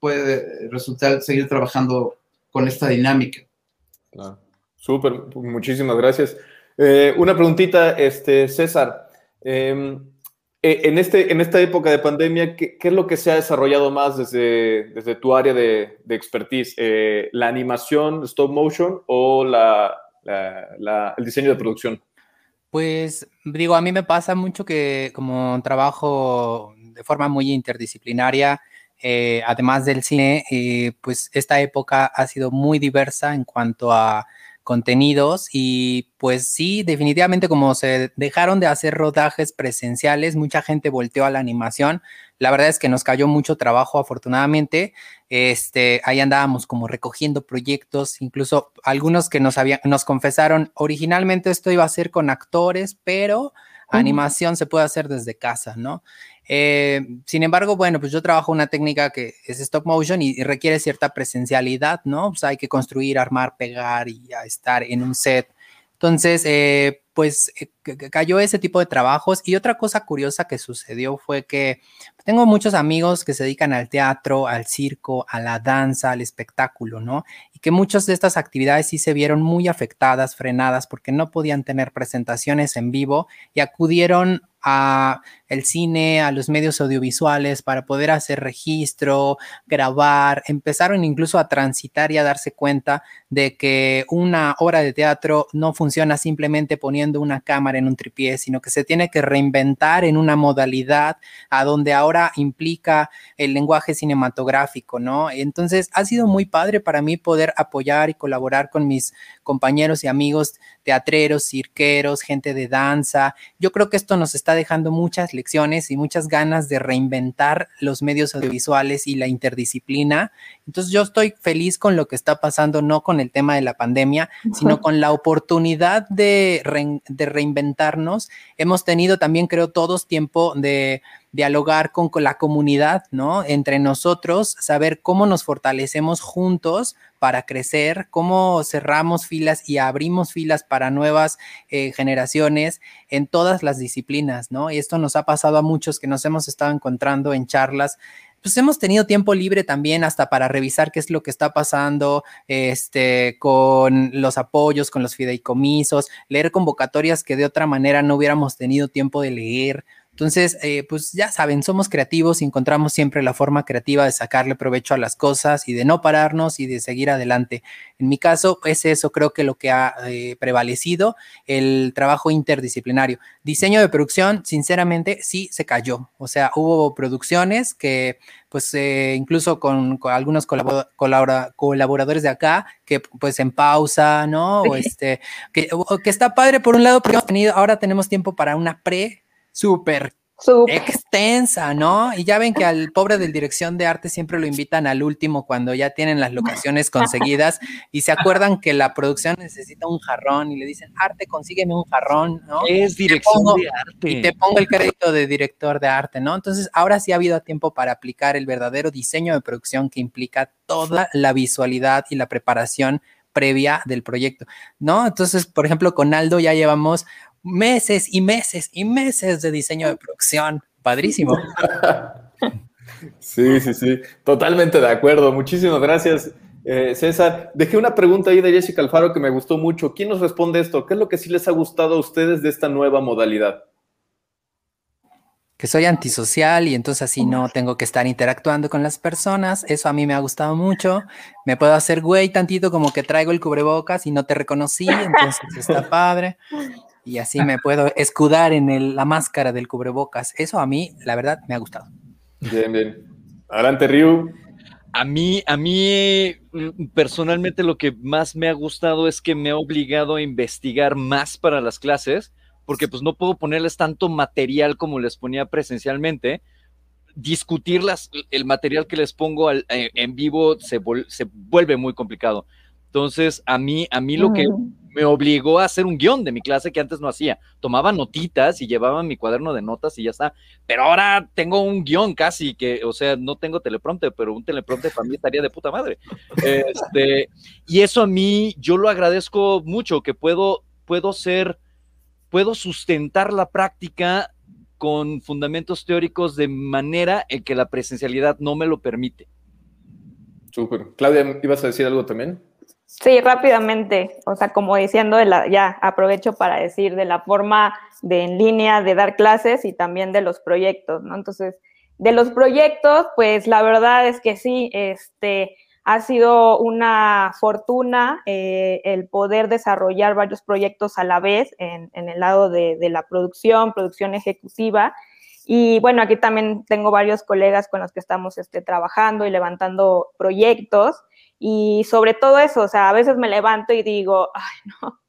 puede resultar seguir trabajando con esta dinámica. Ah, súper, muchísimas gracias. Eh, una preguntita, este, César. Em, e, en, este, en esta época de pandemia, ¿qué, es lo que se ha desarrollado más desde, desde tu área de, expertise? Eh, ¿La animación, stop motion o la, el diseño de producción? Pues digo, a mí me pasa mucho que como trabajo de forma muy interdisciplinaria, eh, además del cine, eh, pues esta época ha sido muy diversa en cuanto a contenidos y pues sí, definitivamente como se dejaron de hacer rodajes presenciales, mucha gente volteó a la animación. La verdad es que nos cayó mucho trabajo, afortunadamente. Este, ahí andábamos como recogiendo proyectos, incluso algunos que nos habían, nos confesaron, originalmente esto iba a ser con actores, pero animación se puede hacer desde casa, ¿no? Eh, sin embargo, bueno, pues yo trabajo una técnica que es stop motion y, requiere cierta presencialidad, ¿no? Pues hay que construir, armar, pegar y estar en un set. Entonces, eh, pues eh, cayó ese tipo de trabajos. Y otra cosa curiosa que sucedió fue que tengo muchos amigos que se dedican al teatro, al circo, a la danza, al espectáculo, ¿no? Y que muchas de estas actividades sí se vieron muy afectadas, frenadas, porque no podían tener presentaciones en vivo y acudieron a el cine, a los medios audiovisuales para poder hacer registro, grabar, empezaron incluso a transitar y a darse cuenta de que una obra de teatro no funciona simplemente poniendo una cámara en un tripié, sino que se tiene que reinventar en una modalidad a donde ahora implica el lenguaje cinematográfico, ¿no? Entonces ha sido muy padre para mí poder apoyar y colaborar con mis compañeros y amigos teatreros, cirqueros, gente de danza. Yo creo que esto nos está dejando muchas lecciones y muchas ganas de reinventar los medios audiovisuales y la interdisciplina. Entonces yo estoy feliz con lo que está pasando, no con el tema de la pandemia, sino con la oportunidad de, de reinventarnos. Hemos tenido también, creo, todos tiempo de dialogar con, la comunidad, ¿no? Entre nosotros, saber cómo nos fortalecemos juntos para crecer, cómo cerramos filas y abrimos filas para nuevas eh, generaciones en todas las disciplinas, ¿no? Y esto nos ha pasado a muchos que nos hemos estado encontrando en charlas pues hemos tenido tiempo libre también hasta para revisar qué es lo que está pasando este, con los apoyos, con los fideicomisos, leer convocatorias que de otra manera no hubiéramos tenido tiempo de leer. Entonces, eh, pues ya saben, somos creativos y encontramos siempre la forma creativa de sacarle provecho a las cosas y de no pararnos y de seguir adelante. En mi caso, es eso creo que lo que ha eh, prevalecido, el trabajo interdisciplinario. Diseño de producción, sinceramente, sí se cayó. O sea, hubo producciones que, pues, eh, incluso con, algunos colaboradores de acá, que pues en pausa, ¿no? O este, que, que está padre por un lado, porque hemos tenido, ahora tenemos tiempo para una pre súper extensa, ¿no? Y ya ven que al pobre del dirección de arte siempre lo invitan al último cuando ya tienen las locaciones conseguidas y se acuerdan que la producción necesita un jarrón y le dicen, arte, consígueme un jarrón, ¿no? Es dirección de arte. Y te pongo el crédito de director de arte, ¿no? Entonces, ahora sí ha habido tiempo para aplicar el verdadero diseño de producción que implica toda la visualidad y la preparación previa del proyecto, ¿no? Entonces, por ejemplo, con Aldo ya llevamos meses y meses y meses de diseño de producción. Padrísimo. Sí, sí, sí, totalmente de acuerdo. Muchísimas gracias, eh, César. Dejé una pregunta ahí de Jessica Alfaro que me gustó mucho. ¿Quién nos responde esto? ¿Qué es lo que sí les ha gustado a ustedes de esta nueva modalidad? Que soy antisocial y entonces así no tengo que estar interactuando con las personas. Eso a mí me ha gustado mucho. Me puedo hacer güey tantito como que traigo el cubrebocas y no te reconocí, entonces está padre y así me puedo escudar en la máscara del cubrebocas. Eso a mí, la verdad, me ha gustado. Bien, bien. Adelante, Ryu. A mí, a mí mm, personalmente lo que más me ha gustado es que me ha obligado a investigar más para las clases, porque pues no puedo ponerles tanto material como les ponía presencialmente. Discutirlas, el material que les pongo eh, en vivo se, se vuelve muy complicado. Entonces, a mí, a mí lo que me obligó a hacer un guion de mi clase que antes no hacía. Tomaba notitas y llevaba mi cuaderno de notas y ya está. Pero ahora tengo un guion casi que, o sea, no tengo teleprompter, pero un teleprompter para mí estaría de puta madre. Este, y eso a mí, yo lo agradezco mucho, que puedo, puedo ser, puedo sustentar la práctica con fundamentos teóricos de manera en que la presencialidad no me lo permite. Súper. Claudia, ¿ibas a decir algo también? Sí, rápidamente, o sea, como diciendo, de la, ya aprovecho para decir de la forma de en línea de dar clases y también de los proyectos, ¿no? Entonces, de los proyectos, pues la verdad es que sí, este, ha sido una fortuna eh, el poder desarrollar varios proyectos a la vez en, el lado de, de, la producción, producción ejecutiva. Y bueno, aquí también tengo varios colegas con los que estamos este, trabajando y levantando proyectos. Y sobre todo eso, o sea, a veces me levanto y digo, ay, [LAUGHS] no,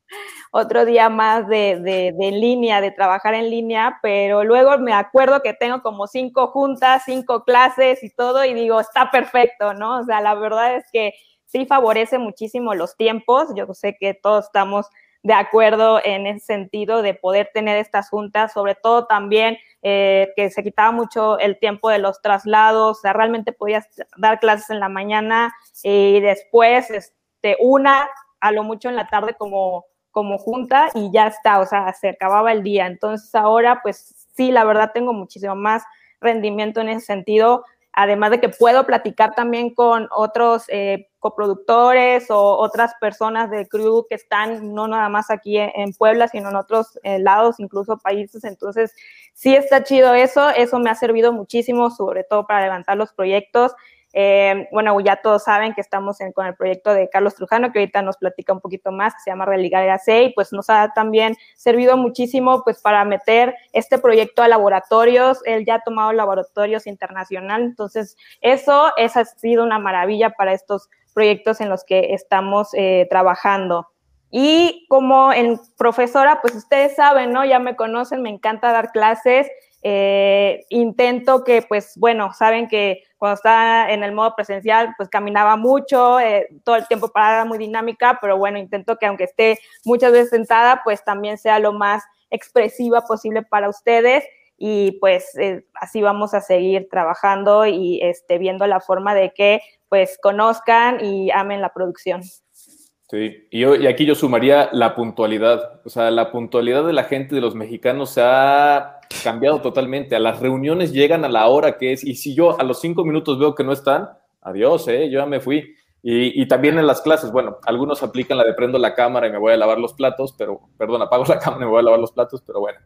otro día más de, de, línea, de trabajar en línea, pero luego me acuerdo que tengo como cinco juntas, cinco clases y todo, y digo, está perfecto, ¿no? O sea, la verdad es que sí favorece muchísimo los tiempos. Yo sé que todos estamos de acuerdo en ese sentido de poder tener estas juntas, sobre todo también eh, que se quitaba mucho el tiempo de los traslados, o sea, realmente podías dar clases en la mañana y después este, una, a lo mucho en la tarde como como junta y ya está, o sea, se acababa el día. Entonces ahora, pues sí, la verdad tengo muchísimo más rendimiento en ese sentido, además de que puedo platicar también con otros eh, coproductores o otras personas de crew que están no nada más aquí en, Puebla, sino en otros eh, lados, incluso países. Entonces, sí está chido eso, eso me ha servido muchísimo, sobre todo para levantar los proyectos. Eh, bueno, ya todos saben que estamos con el proyecto de Carlos Trujano, que ahorita nos platica un poquito más, que se llama Religar AC, y pues nos ha también servido muchísimo pues para meter este proyecto a laboratorios. Él ya ha tomado laboratorios internacional, entonces eso, esa ha sido una maravilla para estos proyectos en los que estamos eh, trabajando. Y como en profesora, pues ustedes saben, ¿no? Ya me conocen, me encanta dar clases. Eh, intento que, pues bueno, saben que cuando estaba en el modo presencial, pues caminaba mucho, eh, todo el tiempo parada, muy dinámica, pero bueno, intento que aunque esté muchas veces sentada, pues también sea lo más expresiva posible para ustedes y pues eh, así vamos a seguir trabajando y este, viendo la forma de que pues conozcan y amen la producción. Sí, y, y aquí yo sumaría la puntualidad. O sea, la puntualidad de la gente, de los mexicanos, se ha cambiado totalmente. A las reuniones llegan a la hora que es, y si yo a los cinco minutos veo que no están, adiós, ¿eh? yo ya me fui. Y, y, también en las clases, bueno, algunos aplican la de prendo la cámara y me voy a lavar los platos, pero, perdón, apago la [LAUGHS] cámara y me voy a lavar los platos, pero bueno.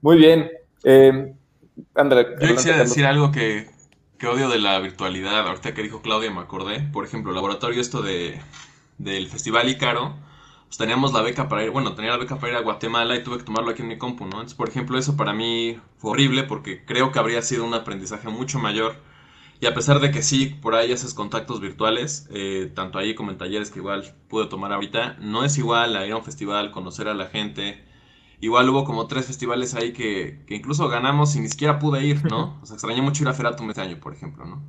Muy bien. Eh, André, yo quisiera decir algo que, que odio de la virtualidad. Ahorita que dijo Claudia me acordé. Por ejemplo, el laboratorio esto de del Festival Icaro, pues teníamos la beca para ir, bueno, tenía la beca para ir a Guatemala y tuve que tomarlo aquí en mi compu, ¿no? Entonces, por ejemplo, eso para mí fue horrible porque creo que habría sido un aprendizaje mucho mayor. Y a pesar de que sí, por ahí haces contactos virtuales, eh, tanto ahí como en talleres que igual pude tomar ahorita, no es igual a ir a un festival, conocer a la gente. Igual hubo como tres festivales ahí que, que incluso ganamos y ni siquiera pude ir, ¿no? [LAUGHS] O sea, extrañé mucho ir a Feratum este año, por ejemplo, ¿no?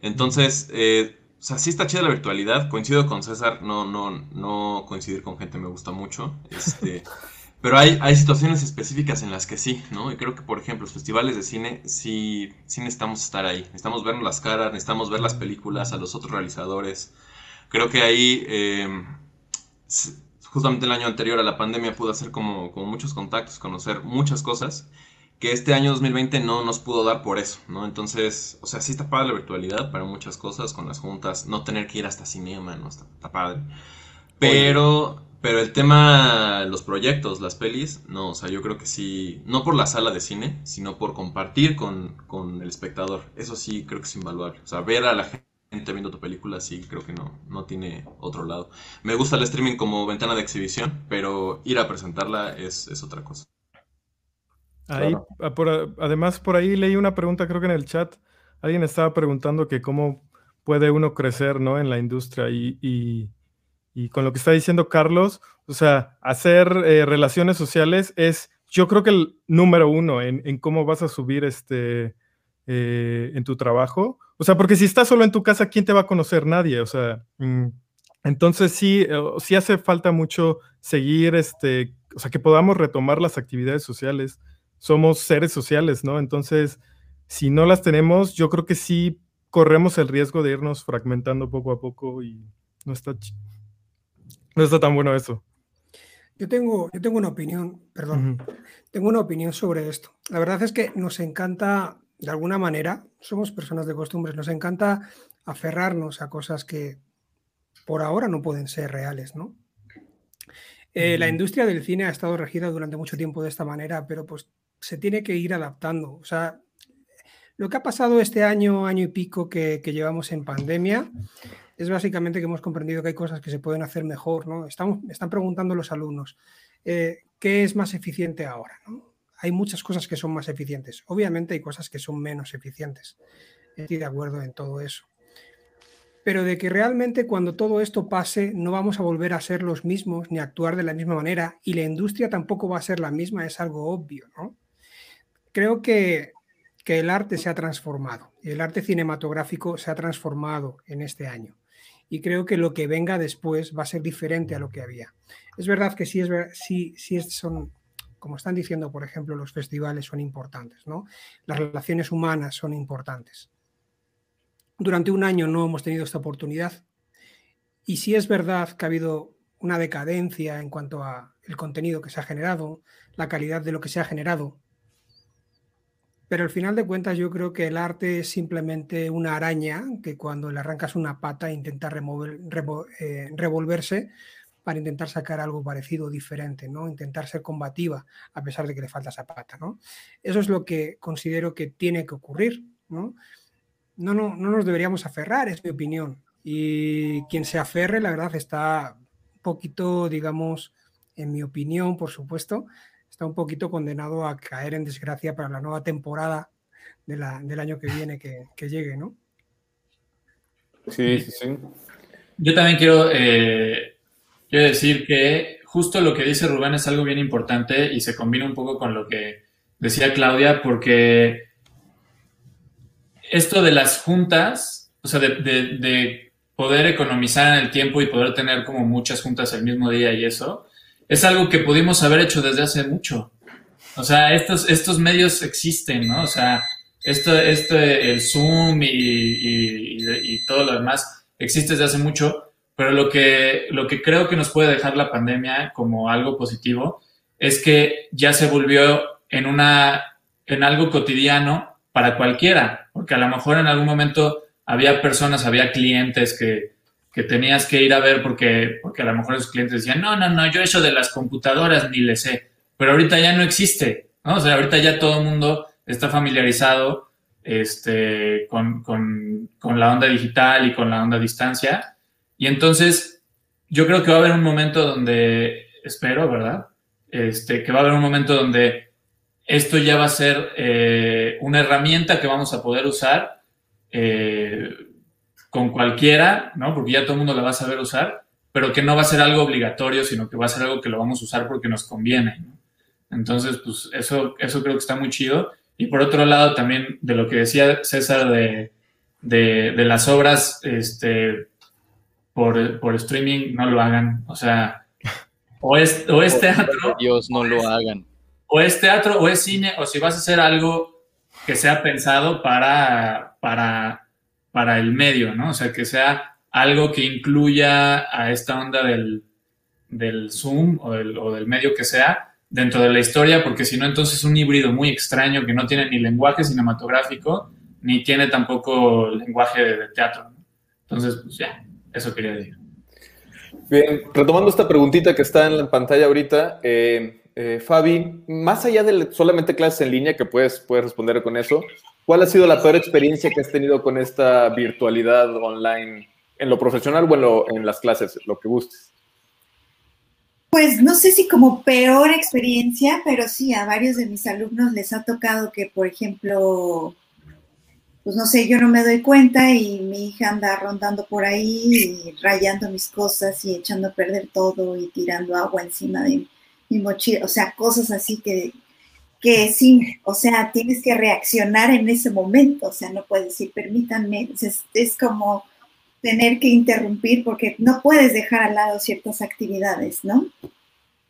Entonces, eh, o sea, sí está chida la virtualidad. Coincido con César, no, no, no coincidir con gente me gusta mucho. Este, [LAUGHS] pero hay, hay situaciones específicas en las que sí, ¿no? Y creo que, por ejemplo, los festivales de cine sí, sí necesitamos estar ahí. Necesitamos vernos las caras, necesitamos ver las películas, a los otros realizadores. Creo que ahí, em, justamente el año anterior a la pandemia, pude hacer como, como muchos contactos, conocer muchas cosas que este año 2020 no nos pudo dar por eso, ¿no? Entonces, o sea, sí está padre la virtualidad para muchas cosas, con las juntas, no tener que ir hasta cinema, ¿no? Está, padre. Pero, pero el tema, los proyectos, las pelis, no, o sea, yo creo que sí, no por la sala de cine, sino por compartir con, con el espectador. Eso sí creo que es invaluable. O sea, ver a la gente viendo tu película, sí, creo que no, no tiene otro lado. Me gusta el streaming como ventana de exhibición, pero ir a presentarla es, es otra cosa. Ahí, ah, además, por ahí leí una pregunta, creo que en el chat, alguien estaba preguntando que cómo puede uno crecer ¿no? en la industria y, con lo que está diciendo Carlos, o sea, hacer eh, relaciones sociales es, yo creo que el número uno en, cómo vas a subir este, eh, en tu trabajo. O sea, porque si estás solo en tu casa, ¿quién te va a conocer? Nadie. O sea, mm, entonces sí, eh, sí hace falta mucho seguir, este, o sea, que podamos retomar las actividades sociales somos seres sociales, ¿no? Entonces, si no las tenemos, yo creo que sí corremos el riesgo de irnos fragmentando poco a poco y no está, no está tan bueno eso. Yo tengo, yo tengo una opinión, perdón, tengo una opinión sobre esto. La verdad es que nos encanta, de alguna manera, somos personas de costumbres, nos encanta aferrarnos a cosas que por ahora no pueden ser reales, ¿no? Eh, la industria del cine ha estado regida durante mucho tiempo de esta manera, pero pues se tiene que ir adaptando. O sea, lo que ha pasado este año, año y pico que, llevamos en pandemia, es básicamente que hemos comprendido que hay cosas que se pueden hacer mejor, ¿no? Estamos, están preguntando los alumnos, eh, ¿qué es más eficiente ahora? Hay muchas cosas que son más eficientes. Obviamente hay cosas que son menos eficientes. Estoy de acuerdo en todo eso. Pero de que realmente cuando todo esto pase no vamos a volver a ser los mismos ni actuar de la misma manera y la industria tampoco va a ser la misma es algo obvio, ¿no? creo que, el arte se ha transformado, el arte cinematográfico se ha transformado en este año. Y creo que lo que venga después va a ser diferente a lo que había. Es verdad que sí, es, sí, sí son, como están diciendo, por ejemplo, los festivales son importantes, ¿no? Las relaciones humanas son importantes. Durante un año no hemos tenido esta oportunidad. Y sí es verdad que ha habido una decadencia en cuanto a el contenido que se ha generado, la calidad de lo que se ha generado. Pero al final de cuentas yo creo que el arte es simplemente una araña que cuando le arrancas una pata intenta remover, eh, revolverse para intentar sacar algo parecido o diferente, ¿no? Intentar ser combativa a pesar de que le falta esa pata, ¿no? Eso es lo que considero que tiene que ocurrir, ¿no? No, no, no nos deberíamos aferrar, es mi opinión. Y quien se aferre, la verdad, está un poquito, digamos, en mi opinión, por supuesto, está un poquito condenado a caer en desgracia para la nueva temporada del año que viene que, llegue, ¿no? Sí, sí, sí. Yo también quiero, eh, quiero decir que justo lo que dice Rubén es algo bien importante y se combina un poco con lo que decía Claudia, porque esto de las juntas, o sea, de, de poder economizar en el tiempo y poder tener como muchas juntas el mismo día y eso, es algo que pudimos haber hecho desde hace mucho. O sea, estos, estos medios existen, ¿no? O sea, esto, esto el Zoom y, todo lo demás existe desde hace mucho, pero lo que, lo que creo que nos puede dejar la pandemia como algo positivo es que ya se volvió en, una, en algo cotidiano para cualquiera, porque a lo mejor en algún momento había personas, había clientes que, que tenías que ir a ver porque, porque a lo mejor los clientes decían, no, no, no, yo eso de las computadoras ni le sé, pero ahorita ya no existe, ¿no? O sea, ahorita ya todo el mundo está familiarizado este, con, con, con la onda digital y con la onda distancia. Y entonces, yo creo que va a haber un momento donde, espero, ¿verdad? Este, que va a haber un momento donde esto ya va a ser eh, una herramienta que vamos a poder usar eh, con cualquiera, ¿no? Porque ya todo el mundo la va a saber usar, pero que no va a ser algo obligatorio, sino que va a ser algo que lo vamos a usar porque nos conviene. Entonces, pues eso, eso creo que está muy chido. Y por otro lado, también de lo que decía César de, de, las obras este, por, por, streaming, no lo hagan. O sea, o es, o es teatro. Dios, no lo hagan. O es teatro, o es cine, o si vas a hacer algo que sea pensado para, para para el medio, ¿no? O sea, que sea algo que incluya a esta onda del, Zoom o del, medio que sea dentro de la historia, porque si no, entonces es un híbrido muy extraño que no tiene ni lenguaje cinematográfico, ni tiene tampoco lenguaje de, teatro. Entonces, pues ya, eso quería decir. Bien, retomando esta preguntita que está en la pantalla ahorita, eh, eh, Fabi, más allá de solamente clases en línea, que puedes, puedes responder con eso, ¿Cuál ha sido la peor experiencia que has tenido con esta virtualidad online en lo profesional o en, las clases, lo que gustes? Pues no sé si como peor experiencia, pero sí, a varios de mis alumnos les ha tocado que, por ejemplo, pues no sé, yo no me doy cuenta y mi hija anda rondando por ahí y rayando mis cosas y echando a perder todo y tirando agua encima de mi mochila, o sea, cosas así que que sí, o sea, tienes que reaccionar en ese momento, o sea, no puedes decir, permítanme, es, es como tener que interrumpir porque no puedes dejar al lado ciertas actividades, ¿no?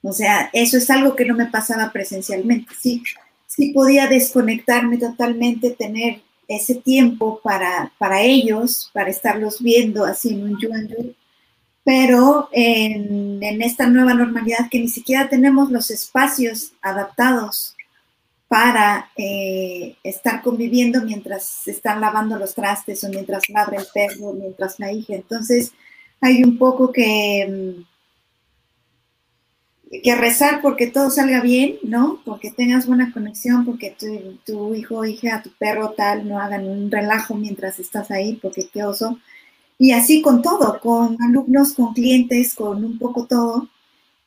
O sea, eso es algo que no me pasaba presencialmente, sí, sí podía desconectarme totalmente, tener ese tiempo para, para ellos, para estarlos viendo así en un yuan pero en, en, esta nueva normalidad que ni siquiera tenemos los espacios adaptados para eh, estar conviviendo mientras se están lavando los trastes o mientras ladra el perro, mientras la hija. Entonces, hay un poco que, mm, que rezar porque todo salga bien, ¿no? Porque tengas buena conexión, porque tu, tu hijo, hija, tu perro, tal, no hagan un relajo mientras estás ahí, porque qué oso. Y así con todo, con alumnos, con clientes, con un poco todo.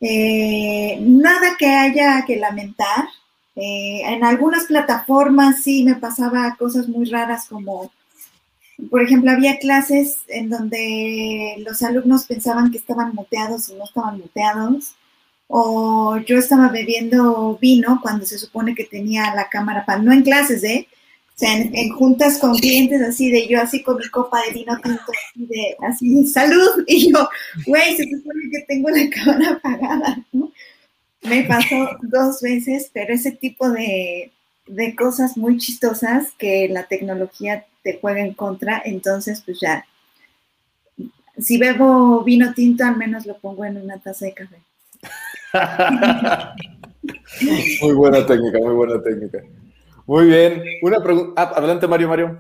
Eh, nada que haya que lamentar, eh, en algunas plataformas sí me pasaba cosas muy raras como, por ejemplo, había clases en donde los alumnos pensaban que estaban muteados y no estaban muteados, o yo estaba bebiendo vino cuando se supone que tenía la cámara para, no en clases, ¿eh? O sea, en, juntas con clientes así de yo así con mi copa de vino tinto, así de así, salud, [LAUGHS] y yo, güey, se supone que tengo la cámara apagada, ¿no? Me pasó dos veces, pero ese tipo de, cosas muy chistosas que la tecnología te juega en contra, entonces pues ya, si bebo vino tinto, al menos lo pongo en una taza de café. Muy buena técnica, muy buena técnica. Muy bien. Una pregunta. Ah, adelante, Mario, Mario.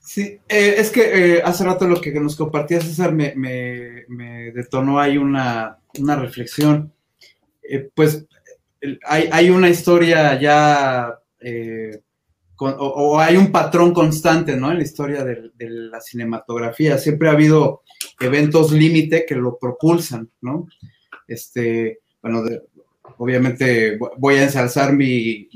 Sí, eh, es que eh, hace rato lo que nos compartía César me, detonó ahí una, reflexión. Eh, pues hay, una historia ya, o, hay un patrón constante, ¿no? En la historia de, la cinematografía. Siempre ha habido eventos límite que lo propulsan, ¿no? Este, bueno, obviamente voy a ensalzar mi,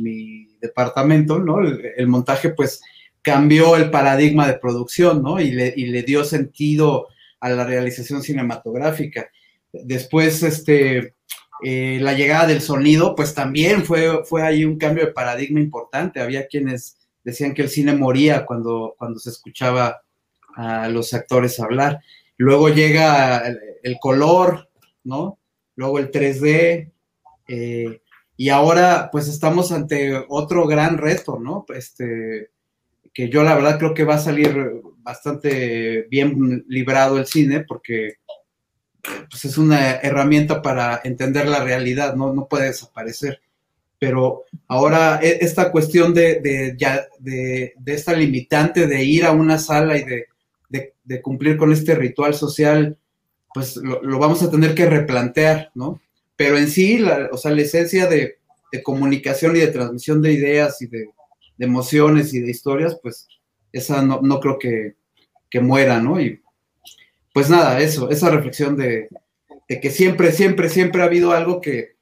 departamento, ¿no? el montaje, pues cambió el paradigma de producción, ¿no? Y le, y le dio sentido a la realización cinematográfica. Después, este, eh, la llegada del sonido, pues también fue, fue ahí un cambio de paradigma importante. Había quienes decían que el cine moría cuando, cuando se escuchaba a los actores hablar. Luego llega el, color, ¿no? Luego el 3D. Eh, y ahora, pues estamos ante otro gran reto, ¿no? Este, que yo la verdad creo que va a salir bastante bien librado el cine porque pues es una herramienta para entender la realidad, no, no puede desaparecer. Pero ahora e, esta cuestión de, de, de, de esta limitante de ir a una sala y de, cumplir con este ritual social, pues lo, vamos a tener que replantear, ¿no? Pero en sí, la, o sea, la esencia de comunicación y de transmisión de ideas y de, emociones y de historias, pues esa no, creo que, que, muera, ¿no? Y pues nada, eso, esa reflexión de, de, que siempre, siempre, siempre ha habido algo que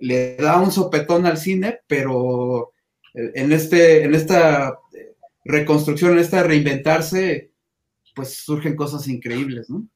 le da un sopetón al cine, pero en, este, en esta reconstrucción, en esta reinventarse, pues surgen cosas increíbles, ¿no?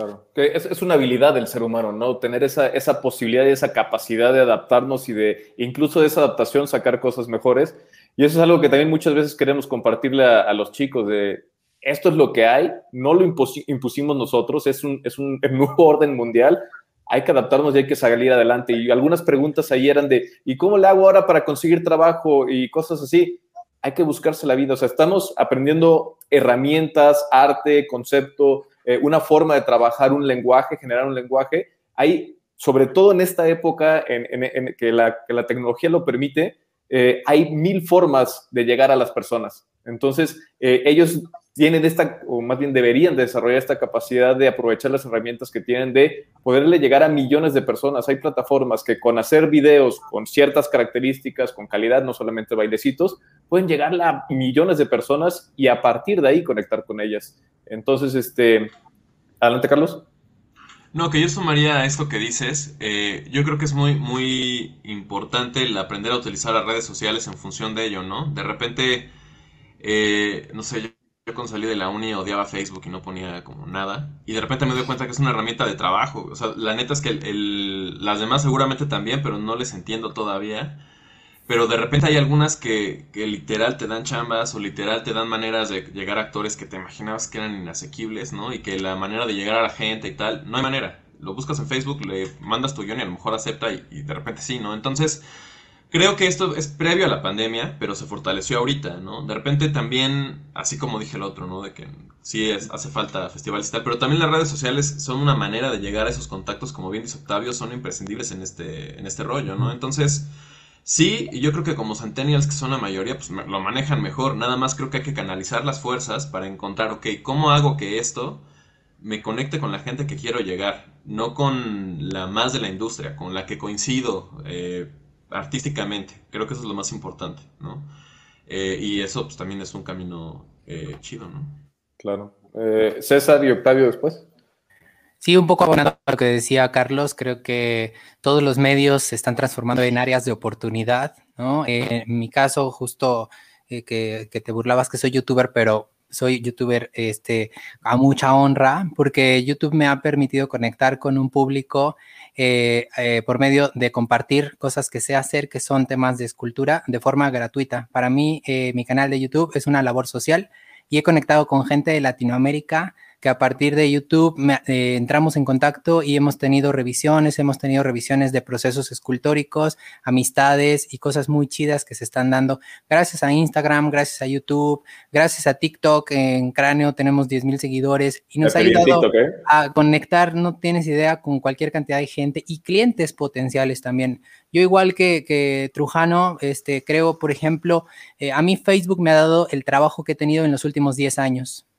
Claro, es, una habilidad del ser humano, ¿no? Tener esa, esa posibilidad y esa capacidad de adaptarnos y de incluso de esa adaptación sacar cosas mejores. Y eso es algo que también muchas veces queremos compartirle a, los chicos de esto es lo que hay, no lo impusimos nosotros, es un, es un [LAUGHS] nuevo orden mundial, hay que adaptarnos y hay que salir adelante. Y algunas preguntas ahí eran de, ¿y cómo le hago ahora para conseguir trabajo y cosas así? Hay que buscarse la vida, o sea, estamos aprendiendo herramientas, arte, concepto, eh, una forma de trabajar un lenguaje, generar un lenguaje. Hay, sobre todo en esta época en, que, la, que la tecnología lo permite, eh, hay mil formas de llegar a las personas. Entonces, eh, ellos tienen esta, o más bien deberían desarrollar esta capacidad de aprovechar las herramientas que tienen de poderle llegar a millones de personas. Hay plataformas que con hacer videos con ciertas características, con calidad, no solamente bailecitos, pueden llegar a millones de personas y a partir de ahí conectar con ellas. Entonces, este, adelante, Carlos. No, que yo sumaría a esto que dices. Eh, yo creo que es muy, muy importante el aprender a utilizar las redes sociales en función de ello, ¿no? De repente, eh, no sé, yo, cuando salí de la uni odiaba Facebook y no ponía como nada. Y de repente me doy cuenta que es una herramienta de trabajo. O sea, la neta es que las demás seguramente también, pero no les entiendo todavía pero de repente hay algunas que, literal te dan chambas o literal te dan maneras de llegar a actores que te imaginabas que eran inasequibles, ¿no? Y que la manera de llegar a la gente y tal, no hay manera. Lo buscas en Facebook, le mandas tu guion y a lo mejor acepta y, de repente sí, ¿no? Entonces, creo que esto es previo a la pandemia, pero se fortaleció ahorita, ¿no? De repente también, así como dije el otro, ¿no? De que sí es, hace falta festivales y tal, pero también las redes sociales son una manera de llegar a esos contactos, como bien dice Octavio, son imprescindibles en este, en este rollo, ¿no? Entonces... Sí, y yo creo que como Centennials, que son la mayoría, pues lo manejan mejor. Nada más creo que hay que canalizar las fuerzas para encontrar, ok, ¿cómo hago que esto me conecte con la gente que quiero llegar? No con la más de la industria, con la que coincido eh, artísticamente. Creo que eso es lo más importante, ¿no? Eh, y eso pues también es un camino eh, chido, ¿no? Claro. César y Octavio después. Sí, un poco abonado a lo que decía Carlos, creo que todos los medios se están transformando en áreas de oportunidad, ¿no? en mi caso, justo eh, que, te burlabas que soy youtuber, pero soy youtuber este, a mucha honra porque YouTube me ha permitido conectar con un público eh, eh, por medio de compartir cosas que sé hacer, que son temas de escultura, de forma gratuita. Para mí, mi canal de YouTube es una labor social y he conectado con gente de Latinoamérica que a partir de YouTube eh, entramos en contacto y hemos tenido revisiones, hemos tenido revisiones de procesos escultóricos, amistades y cosas muy chidas que se están dando gracias a Instagram, gracias a YouTube, gracias a TikTok. En Cráneo tenemos 10 mil seguidores y nos ha ayudado ¿eh? a conectar, no tienes idea, con cualquier cantidad de gente y clientes potenciales también. Yo igual que, Trujano, este, creo, por ejemplo, eh, a mí Facebook me ha dado el trabajo que he tenido en los últimos 10 años.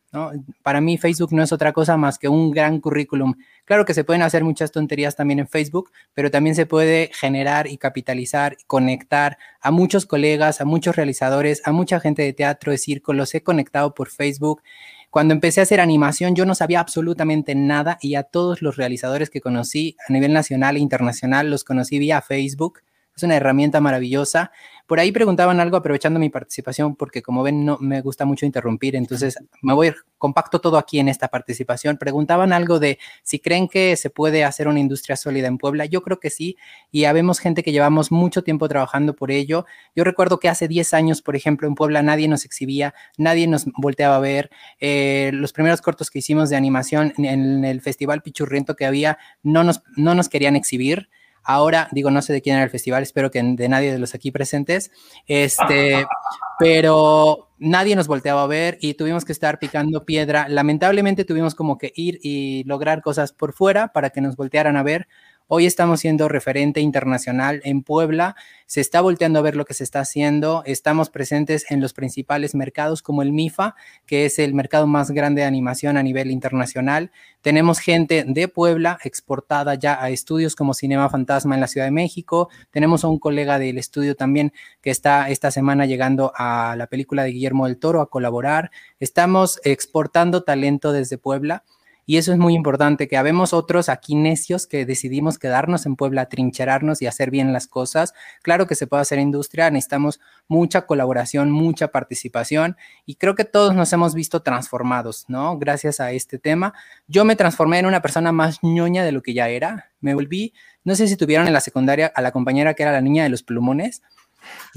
Para mí Facebook no es otra cosa más que un gran currículum. Claro que se pueden hacer muchas tonterías también en Facebook, pero también se puede generar y capitalizar, conectar a muchos colegas, a muchos realizadores, a mucha gente de teatro, de circo, los he conectado por Facebook. Cuando empecé a hacer animación, yo no sabía absolutamente nada y a todos los realizadores que conocí a nivel nacional e internacional los conocí vía Facebook. Es una herramienta maravillosa. Por ahí preguntaban algo aprovechando mi participación, porque como ven, no me gusta mucho interrumpir, entonces me voy, compacto todo aquí en esta participación. Preguntaban algo de si creen que se puede hacer una industria sólida en Puebla. Yo creo que sí, y habemos gente que llevamos mucho tiempo trabajando por ello. Yo recuerdo que hace 10 años, por ejemplo, en Puebla nadie nos exhibía, nadie nos volteaba a ver. Eh, los primeros cortos que hicimos de animación en el Festival Pichurriento que había, no nos, no nos querían exhibir. Ahora, digo, no sé de quién era el festival, espero que de nadie de los aquí presentes, este, [LAUGHS] pero nadie nos volteaba a ver y tuvimos que estar picando piedra. Lamentablemente tuvimos como que ir y lograr cosas por fuera para que nos voltearan a ver, Hoy estamos siendo referente internacional en Puebla, se está volteando a ver lo que se está haciendo, estamos presentes en los principales mercados como el MIFA, que es el mercado más grande de animación a nivel internacional. Tenemos gente de Puebla exportada ya a estudios como Cinema Fantasma en la Ciudad de México. Tenemos a un colega del estudio también que está esta semana llegando a la película de Guillermo del Toro a colaborar. Estamos exportando talento desde Puebla. Y eso es muy importante, que habemos otros aquí necios que decidimos quedarnos en Puebla, trincherarnos y hacer bien las cosas. Claro que se puede hacer industria, necesitamos mucha colaboración, mucha participación y creo que todos nos hemos visto transformados, ¿no? Gracias a este tema. Yo me transformé en una persona más ñoña de lo que ya era. Me volví, no sé si tuvieron en la secundaria a la compañera que era la niña de los plumones.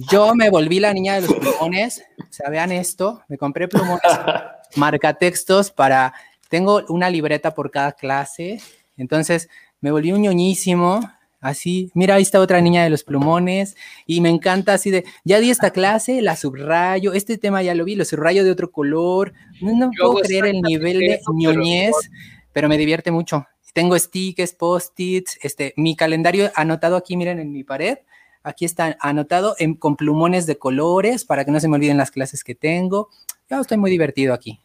Yo me volví la niña de los plumones. O sea, vean esto, me compré plumones, [LAUGHS] marcatextos para tengo una libreta por cada clase, entonces me volví un ñoñísimo, así, mira, ahí está otra niña de los plumones, y me encanta así de, ya di esta clase, la subrayo, este tema ya lo vi, lo subrayo de otro color, no, puedo creer el nivel de ñoñez, pero me divierte mucho. Tengo stickers, post-its, este, mi calendario anotado aquí, miren, en mi pared, aquí está anotado con plumones de colores para que no se me olviden las clases que tengo. Yo estoy muy divertido aquí.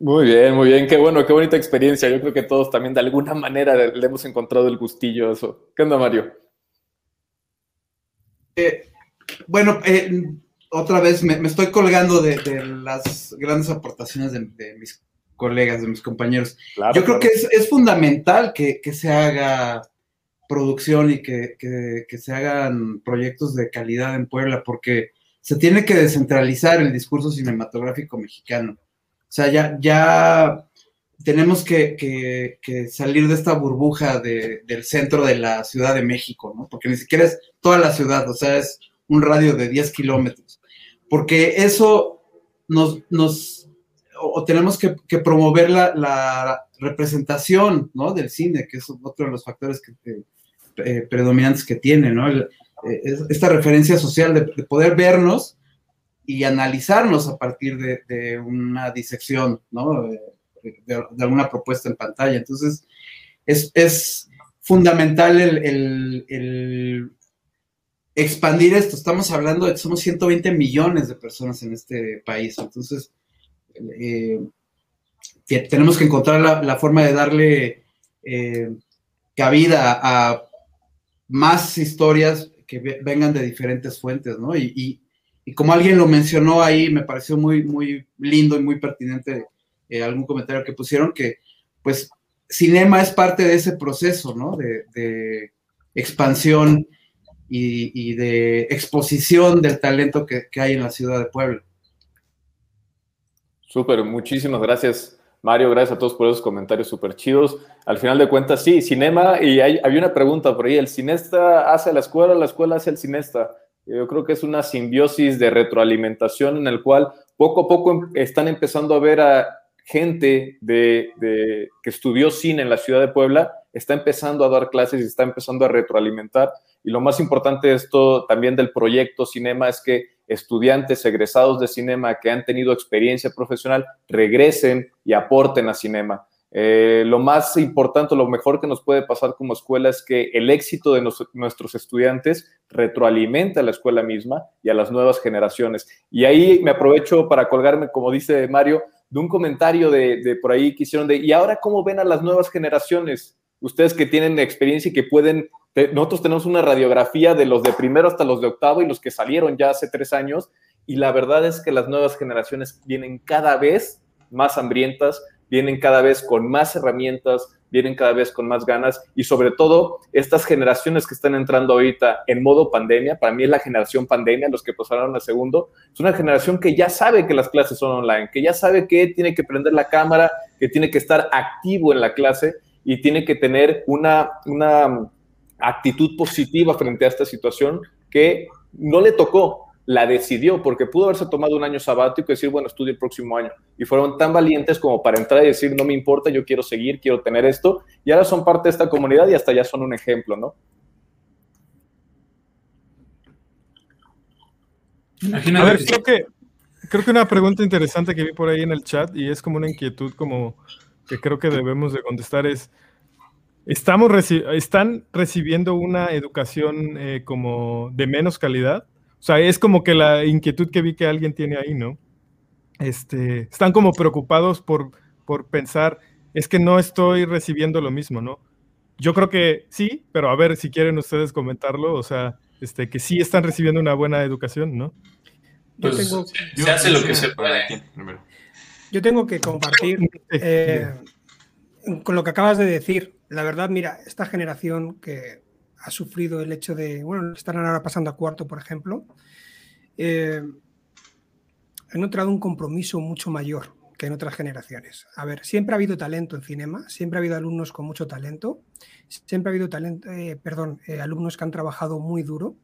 Muy bien, muy bien. Qué bueno, qué bonita experiencia. Yo creo que todos también de alguna manera le hemos encontrado el gustillo a eso. ¿Qué onda, Mario? Eh, bueno, eh, otra vez me, estoy colgando de, las grandes aportaciones de, mis colegas, de mis compañeros. Yo creo que es, fundamental que, se haga producción y que, que se hagan proyectos de calidad en Puebla, porque se tiene que descentralizar el discurso cinematográfico mexicano sea, ya, ya tenemos que, salir de esta burbuja del centro de la Ciudad de México, ¿no? Porque ni siquiera es toda la ciudad, o sea, es un radio de 10 kilómetros. Porque eso nos, nos o tenemos que, promover la, representación, ¿no? Del cine, que es otro de los factores que, eh, predominantes que tiene, ¿no? Eh, esta referencia social de, de poder vernos y analizarnos a partir de, una disección, ¿no? De, alguna propuesta en pantalla. Entonces, es, fundamental el, expandir esto. Estamos hablando de que somos 120 millones de personas en este país. Entonces, eh, tenemos que encontrar la, forma de darle eh, cabida a más historias que vengan de diferentes fuentes, ¿no? y como alguien lo mencionó ahí, me pareció muy, muy lindo y muy pertinente eh, algún comentario que pusieron, que pues cinema es parte de ese proceso, ¿no? De, expansión y, de exposición del talento que, hay en la ciudad de Puebla. Súper, muchísimas gracias. Mario, gracias a todos por esos comentarios súper chidos. Al final de cuentas, sí, cinema, y hay, había una pregunta por ahí, ¿el cinesta hace la escuela, la escuela hace el cinesta? Yo creo que es una simbiosis de retroalimentación en el cual poco a poco em, están empezando a ver a gente de, que estudió cine en la ciudad de Puebla está empezando a dar clases y está empezando a retroalimentar. Y lo más importante de esto también del proyecto Cinema es que estudiantes egresados de cinema que han tenido experiencia profesional regresen y aporten a cinema. Eh, lo más importante, lo mejor que nos puede pasar como escuela es que el éxito de nuestros estudiantes retroalimenta a la escuela misma y a las nuevas generaciones. Y ahí me aprovecho para colgarme, como dice Mario, de un comentario de, por ahí que hicieron de, ¿y ahora cómo ven a las nuevas generaciones? Ustedes que tienen experiencia y que pueden, nosotros tenemos una radiografía de los de primero hasta los de octavo y los que salieron ya hace tres años, y la verdad es que las nuevas generaciones vienen cada vez más hambrientas, vienen cada vez con más herramientas, vienen cada vez con más ganas y sobre todo estas generaciones que están entrando ahorita en modo pandemia, para mí es la generación pandemia, los que pasaron al segundo, es una generación que ya sabe que las clases son online, que ya sabe que tiene que prender la cámara, que tiene que estar activo en la clase y tiene que tener una, una actitud positiva frente a esta situación que no le tocó, la decidió, porque pudo haberse tomado un año sabático y decir, bueno, estudio el próximo año. Y fueron tan valientes como para entrar y decir, no me importa, yo quiero seguir, quiero tener esto. Y ahora son parte de esta comunidad y hasta ya son un ejemplo, ¿no? A ver, creo que, creo que una pregunta interesante que vi por ahí en el chat y es como una inquietud como que creo que debemos de contestar es, ¿estamos ¿están recibiendo una educación eh, como de menos calidad? O sea, es como que la inquietud que vi que alguien tiene ahí, ¿no? Este, están como preocupados por, por pensar, es que no estoy recibiendo lo mismo, ¿no? Yo creo que sí, pero a ver si quieren ustedes comentarlo, o sea, este, que sí están recibiendo una buena educación, ¿no? Pues, tengo, se hace lo que se puede. Yo tengo que compartir eh, con lo que acabas de decir. La verdad, mira, esta generación que ha sufrido el hecho de, bueno, están ahora pasando a cuarto, por ejemplo, eh, han un compromiso mucho mayor que en otras generaciones. A ver, siempre ha habido talento en cinema, siempre ha habido alumnos con mucho talento, siempre ha habido talento, eh, perdón, eh, alumnos que han trabajado muy duro,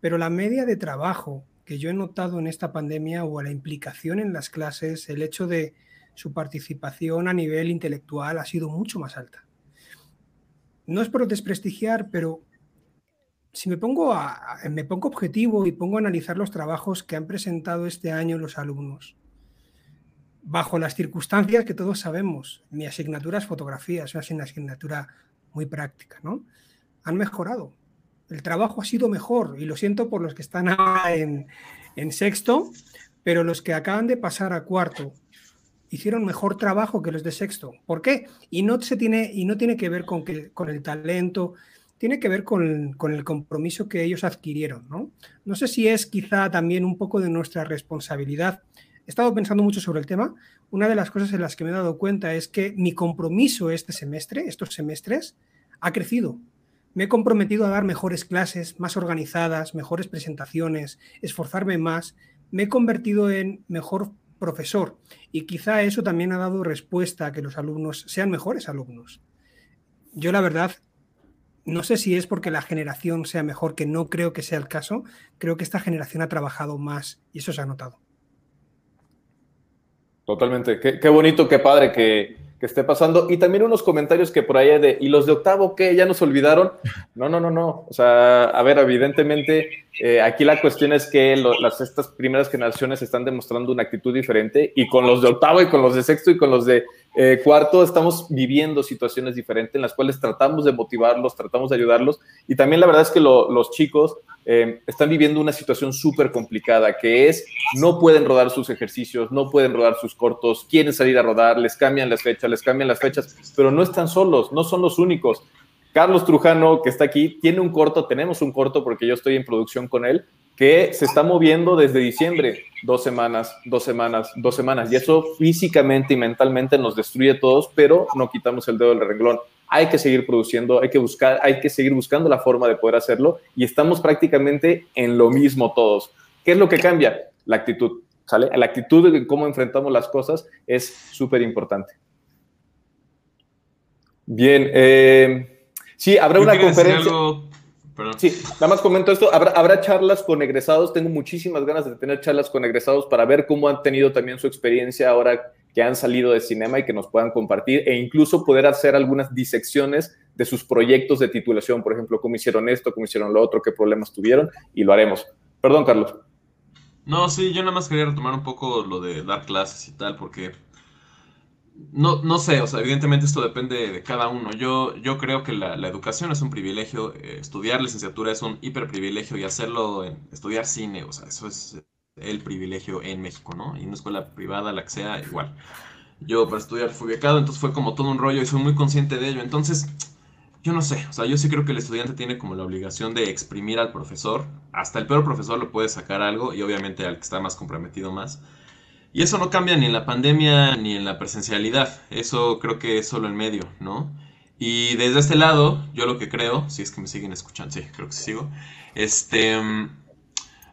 pero la media de trabajo que yo he notado en esta pandemia o la implicación en las clases, el hecho de su participación a nivel intelectual ha sido mucho más alta. No es por desprestigiar, pero si me pongo, a, me pongo objetivo y pongo a analizar los trabajos que han presentado este año los alumnos, bajo las circunstancias que todos sabemos, mi asignatura es fotografía, es una asignatura muy práctica, ¿no? Han mejorado. El trabajo ha sido mejor y lo siento por los que están en, en sexto, pero los que acaban de pasar a cuarto hicieron mejor trabajo que los de sexto. ¿Por qué? Y no, se tiene, y no tiene que ver con, que, con el talento, tiene que ver con, el compromiso que ellos adquirieron. ¿no? no sé si es quizá también un poco de nuestra responsabilidad. He estado pensando mucho sobre el tema. Una de las cosas en las que me he dado cuenta es que mi compromiso este semestre, estos semestres, ha crecido. Me he comprometido a dar mejores clases, más organizadas, mejores presentaciones, esforzarme más. Me he convertido en mejor profesor y quizá eso también ha dado respuesta a que los alumnos sean mejores alumnos. Yo la verdad no sé si es porque la generación sea mejor, que no creo que sea el caso. Creo que esta generación ha trabajado más y eso se ha notado. Totalmente. Qué, bonito, qué padre que, esté pasando. Y también unos comentarios que por ahí de, ¿y los de octavo qué? ¿Ya nos olvidaron? No, no, no, no. O sea, a ver, evidentemente, eh, aquí la cuestión es que las, estas primeras generaciones están demostrando una actitud diferente y con los de octavo y con los de sexto y con los de eh, cuarto, estamos viviendo situaciones diferentes en las cuales tratamos de motivarlos, tratamos de ayudarlos. Y también la verdad es que los chicos eh, están viviendo una situación súper complicada, que es no pueden rodar sus ejercicios, no pueden rodar sus cortos, quieren salir a rodar, les cambian las fechas, les cambian las fechas, pero no están solos, no son los únicos. Carlos Trujano, que está aquí, tiene un corto, tenemos un corto porque yo estoy en producción con él, que se está moviendo desde diciembre, dos semanas, dos semanas, dos semanas, y eso físicamente y mentalmente nos destruye a todos, pero no quitamos el dedo del renglón. Hay que seguir produciendo, hay que buscar, hay que seguir buscando la forma de poder hacerlo, y estamos prácticamente en lo mismo todos. ¿Qué es lo que cambia? La actitud, ¿sale? La actitud de cómo enfrentamos las cosas es súper importante. Bien, eh, sí, habrá una conferencia. Sí, nada más comento esto. Habrá, habrá, charlas con egresados. Tengo muchísimas ganas de tener charlas con egresados para ver cómo han tenido también su experiencia ahora que han salido de cinema y que nos puedan compartir e incluso poder hacer algunas disecciones de sus proyectos de titulación, por ejemplo, cómo hicieron esto, cómo hicieron lo otro, qué problemas tuvieron y lo haremos. Perdón, Carlos. No, sí, yo nada más quería retomar un poco lo de dar clases y tal, porque no, no sé, o sea, evidentemente esto depende de cada uno. Yo, yo creo que la, educación es un privilegio, eh, estudiar licenciatura es un hiperprivilegio y hacerlo, en, estudiar cine, o sea, eso es el privilegio en México, ¿no? Y una escuela privada, la que sea, igual. Yo para estudiar fui becado, entonces fue como todo un rollo y soy muy consciente de ello. Entonces, yo no sé, o sea, yo sí creo que el estudiante tiene como la obligación de exprimir al profesor. Hasta el peor profesor lo puede sacar algo y obviamente al que está más comprometido más. Y eso no cambia ni en la pandemia ni en la presencialidad. Eso creo que es solo en medio, ¿no? Y desde este lado, yo lo que creo, si es que me siguen escuchando, sí, creo que sigo, este,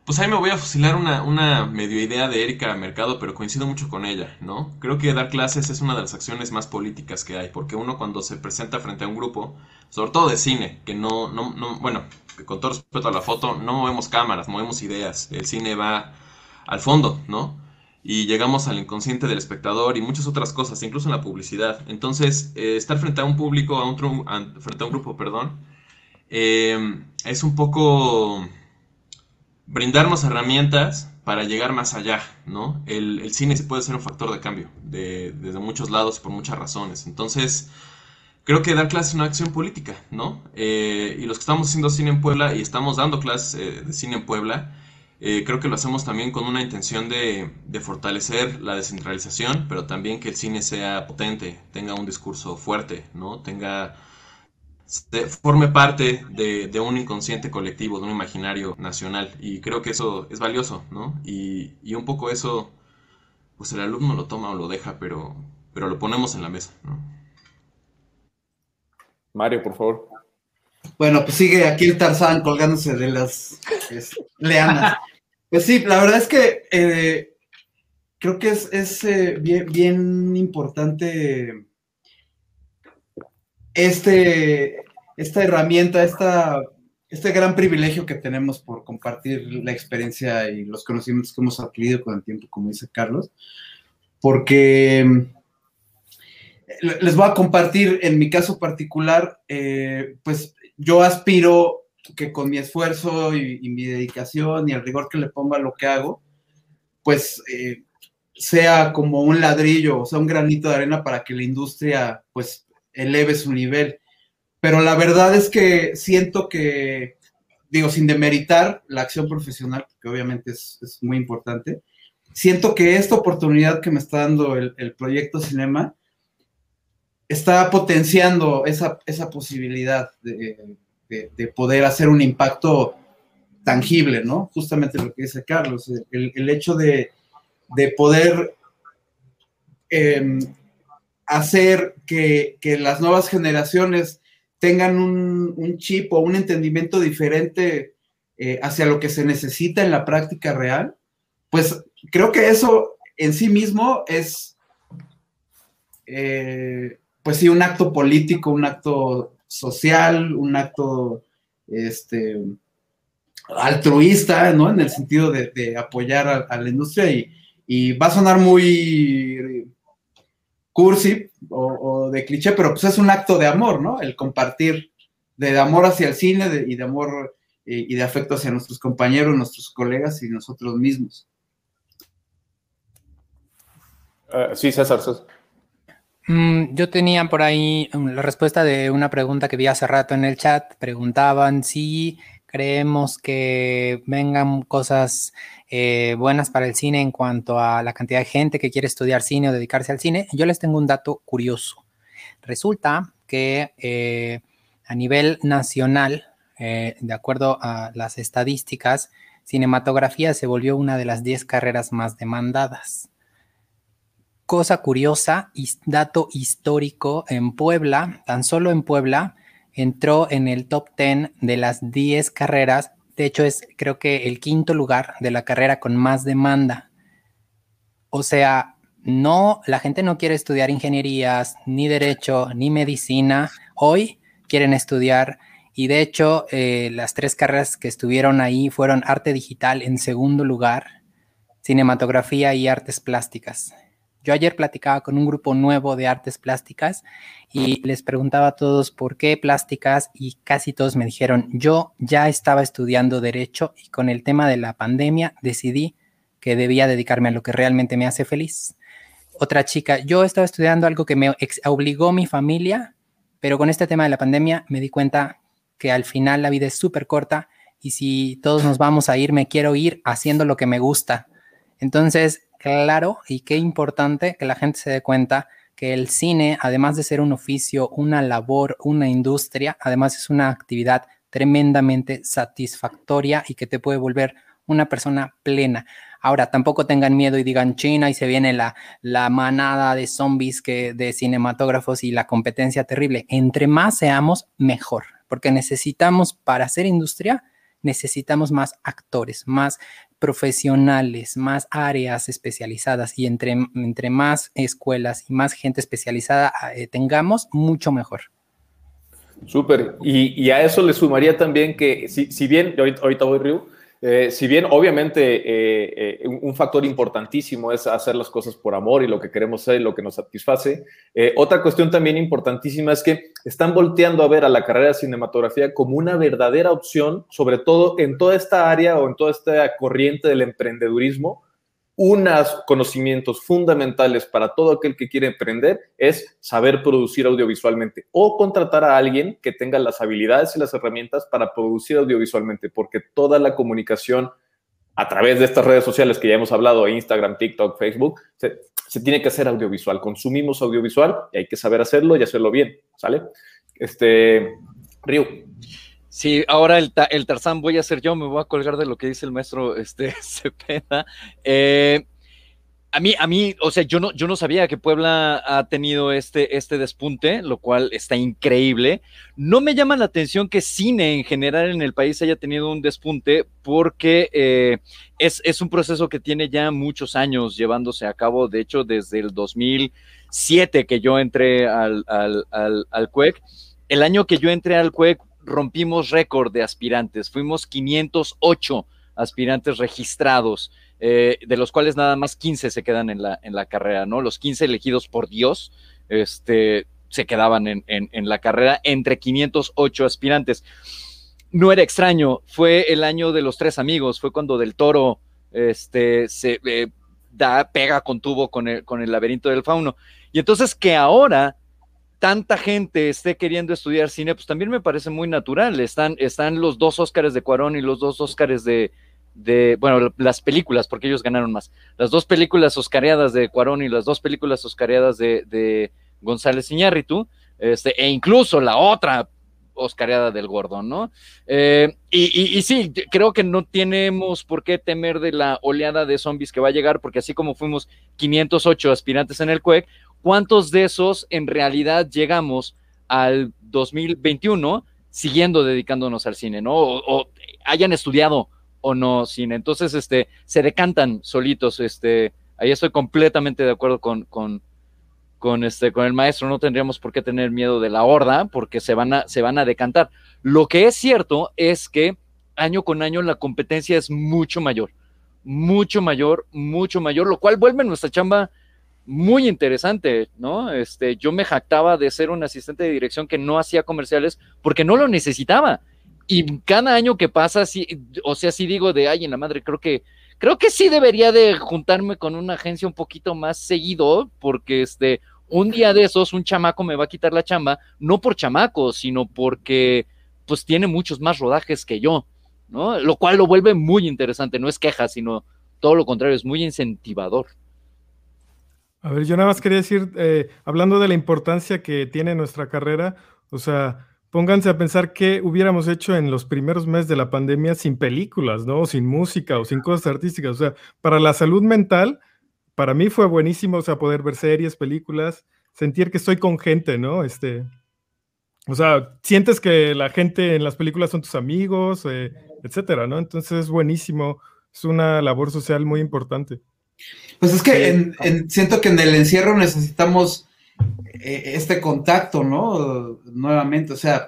pues ahí me voy a fusilar una, una medio idea de Erika Mercado, pero coincido mucho con ella, ¿no? Creo que dar clases es una de las acciones más políticas que hay, porque uno cuando se presenta frente a un grupo, sobre todo de cine, que no, no, no bueno, con todo respeto a la foto, no movemos cámaras, movemos ideas, el cine va al fondo, ¿no? Y llegamos al inconsciente del espectador y muchas otras cosas, incluso en la publicidad. Entonces, eh, estar frente a un público, a un, frente a un grupo, perdón, eh, es un poco brindarnos herramientas para llegar más allá, ¿no? El, cine puede ser un factor de cambio de, desde muchos lados y por muchas razones. Entonces, creo que dar clases es una acción política, ¿no? Eh, y los que estamos haciendo cine en Puebla y estamos dando clases de cine en Puebla, eh, creo que lo hacemos también con una intención de, de, fortalecer la descentralización, pero también que el cine sea potente, tenga un discurso fuerte, ¿no? Tenga forme parte de, un inconsciente colectivo, de un imaginario nacional. Y creo que eso es valioso, ¿no? Y, un poco eso, pues el alumno lo toma o lo deja, pero, pero lo ponemos en la mesa, ¿no? Mario, por favor. Bueno, pues sigue aquí el Tarzán colgándose de las leanas. [LAUGHS] Pues sí, la verdad es que eh, creo que es, eh, bien, importante este, esta herramienta, esta, este gran privilegio que tenemos por compartir la experiencia y los conocimientos que hemos adquirido con el tiempo, como dice Carlos, porque mm, les voy a compartir en mi caso particular, eh, pues yo aspiro que con mi esfuerzo y, mi dedicación y el rigor que le pongo a lo que hago, pues eh, sea como un ladrillo, o sea, un granito de arena para que la industria, pues, eleve su nivel. Pero la verdad es que siento que, digo, sin demeritar la acción profesional, que obviamente es, muy importante, siento que esta oportunidad que me está dando el, proyecto Cinema está potenciando esa, posibilidad de, poder hacer un impacto tangible, ¿no? Justamente lo que dice Carlos, el, hecho de, poder em, hacer que, las nuevas generaciones tengan un, chip o un entendimiento diferente eh, hacia lo que se necesita en la práctica real, pues creo que eso en sí mismo es, eh, pues sí, un acto político, un acto social, un acto este, altruista, ¿no? En el sentido de, apoyar a, la industria y, y, va a sonar muy cursi o, de cliché, pero pues es un acto de amor, ¿no? El compartir de amor hacia el cine y de amor eh, y de afecto hacia nuestros compañeros, nuestros colegas y nosotros mismos. Ah, sí, César. Mm, yo tenía por ahí la respuesta de una pregunta que vi hace rato en el chat. Preguntaban si creemos que vengan cosas eh, buenas para el cine en cuanto a la cantidad de gente que quiere estudiar cine o dedicarse al cine. Yo les tengo un dato curioso. Resulta que eh, a nivel nacional, eh, de acuerdo a las estadísticas, cinematografía se volvió una de las 10 carreras más demandadas. Cosa curiosa, dato histórico, en Puebla, tan solo en Puebla, entró en el top 10 de las 10 carreras. De hecho, es creo que el quinto lugar de la carrera con más demanda. O sea, no, la gente no quiere estudiar ingenierías, ni derecho, ni medicina. Hoy quieren estudiar y de hecho eh, las tres carreras que estuvieron ahí fueron arte digital en segundo lugar, cinematografía y artes plásticas. Yo ayer platicaba con un grupo nuevo de artes plásticas y les preguntaba a todos por qué plásticas y casi todos me dijeron, yo ya estaba estudiando derecho y con el tema de la pandemia decidí que debía dedicarme a lo que realmente me hace feliz. Otra chica, yo estaba estudiando algo que me obligó mi familia, pero con este tema de la pandemia me di cuenta que al final la vida es súper corta y si todos nos vamos a ir, me quiero ir haciendo lo que me gusta. Entonces, claro, y qué importante que la gente se dé cuenta que el cine, además de ser un oficio, una labor, una industria, además es una actividad tremendamente satisfactoria y que te puede volver una persona plena. Ahora, tampoco tengan miedo y digan China y se viene la, la manada de zombies que, de cinematógrafos y la competencia terrible. Entre más seamos, mejor, porque necesitamos para hacer industria, necesitamos más actores, más profesionales, más áreas especializadas y entre, entre más escuelas y más gente especializada eh, tengamos, mucho mejor. Súper. Y, a eso le sumaría también que, si, si bien, ahorita, ahorita voy, Ryu, eh, si bien obviamente eh, eh, un factor importantísimo es hacer las cosas por amor y lo que queremos ser y lo que nos satisface, otra cuestión también importantísima es que están volteando a ver a la carrera de cinematografía como una verdadera opción, sobre todo en toda esta área o en toda esta corriente del emprendedurismo, unos conocimientos fundamentales para todo aquel que quiere emprender es saber producir audiovisualmente o contratar a alguien que tenga las habilidades y las herramientas para producir audiovisualmente, porque toda la comunicación a través de estas redes sociales que ya hemos hablado, Instagram, TikTok, Facebook, se, tiene que hacer audiovisual. Consumimos audiovisual y hay que saber hacerlo y hacerlo bien, ¿sale? Este, Río. Sí, ahora el, el, Tarzán voy a ser yo, me voy a colgar de lo que dice el maestro [LAUGHS] este, Cepeda. Eh, a mí, a mí, o sea, yo no, yo no sabía que Puebla ha tenido este, este despunte, lo cual está increíble. No me llama la atención que cine en general en el país haya tenido un despunte, porque eh, es, es, un proceso que tiene ya muchos años llevándose a cabo. De hecho, desde el 2007 que yo entré al, al, al, al CUEC, el año que yo entré al CUEC rompimos récord de aspirantes, fuimos 508 aspirantes registrados, eh, de los cuales nada más 15 se quedan en la, en la carrera, ¿no? Los 15 elegidos por Dios, este, se quedaban en, en, la carrera entre 508 aspirantes. No era extraño, fue el año de los tres amigos, fue cuando Del Toro este, se eh, da, pega con tubo con el, con el laberinto del fauno. Y entonces que ahora tanta gente esté queriendo estudiar cine, pues también me parece muy natural. Están, están los dos Óscares de Cuarón y los dos Óscares de, bueno, las películas, porque ellos ganaron más. Las dos películas oscareadas de Cuarón y las dos películas oscareadas de, de González Iñárritu, este, e incluso la otra oscareada del gordo, ¿no? Eh, y, y, sí, creo que no tenemos por qué temer de la oleada de zombies que va a llegar, porque así como fuimos 508 aspirantes en el CUEC, ¿cuántos de esos en realidad llegamos al 2021 siguiendo dedicándonos al cine, ¿no? O, hayan estudiado o no cine. Entonces, este, se decantan solitos, este, ahí estoy completamente de acuerdo con, con, con, este, con el maestro, no tendríamos por qué tener miedo de la horda, porque se van, a, se van a decantar. Lo que es cierto es que año con año la competencia es mucho mayor, mucho mayor, mucho mayor, lo cual vuelve nuestra chamba muy interesante, ¿no? Este, yo me jactaba de ser un asistente de dirección que no hacía comerciales porque no lo necesitaba. Y cada año que pasa, sí, o sea, sí digo de, ay, en la madre, creo que, creo que sí debería de juntarme con una agencia un poquito más seguido, porque este, un día de esos, un chamaco me va a quitar la chamba, no por chamaco, sino porque, pues, tiene muchos más rodajes que yo, ¿no? Lo cual lo vuelve muy interesante, no es queja, sino todo lo contrario, es muy incentivador. A ver, yo nada más quería decir, eh, hablando de la importancia que tiene nuestra carrera, o sea, pónganse a pensar qué hubiéramos hecho en los primeros meses de la pandemia sin películas, ¿no? Sin música o sin cosas artísticas. O sea, para la salud mental, para mí fue buenísimo, o sea, poder ver series, películas, sentir que estoy con gente, ¿no? Este, o sea, sientes que la gente en las películas son tus amigos, eh, etcétera, ¿no? Entonces es buenísimo, es una labor social muy importante. Pues es que siento que en el encierro necesitamos eh, este contacto, ¿no? Nuevamente, o sea,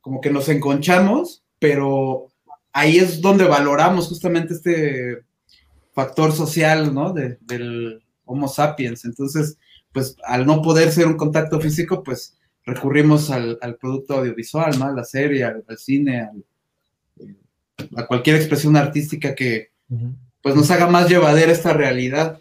como que nos enconchamos, pero ahí es donde valoramos justamente este factor social, ¿no? del, Homo sapiens. Entonces, pues al no poder ser un contacto físico, pues recurrimos al, producto audiovisual, ¿no? A la serie, al, cine, a cualquier expresión artística que pues nos haga más llevadera esta realidad.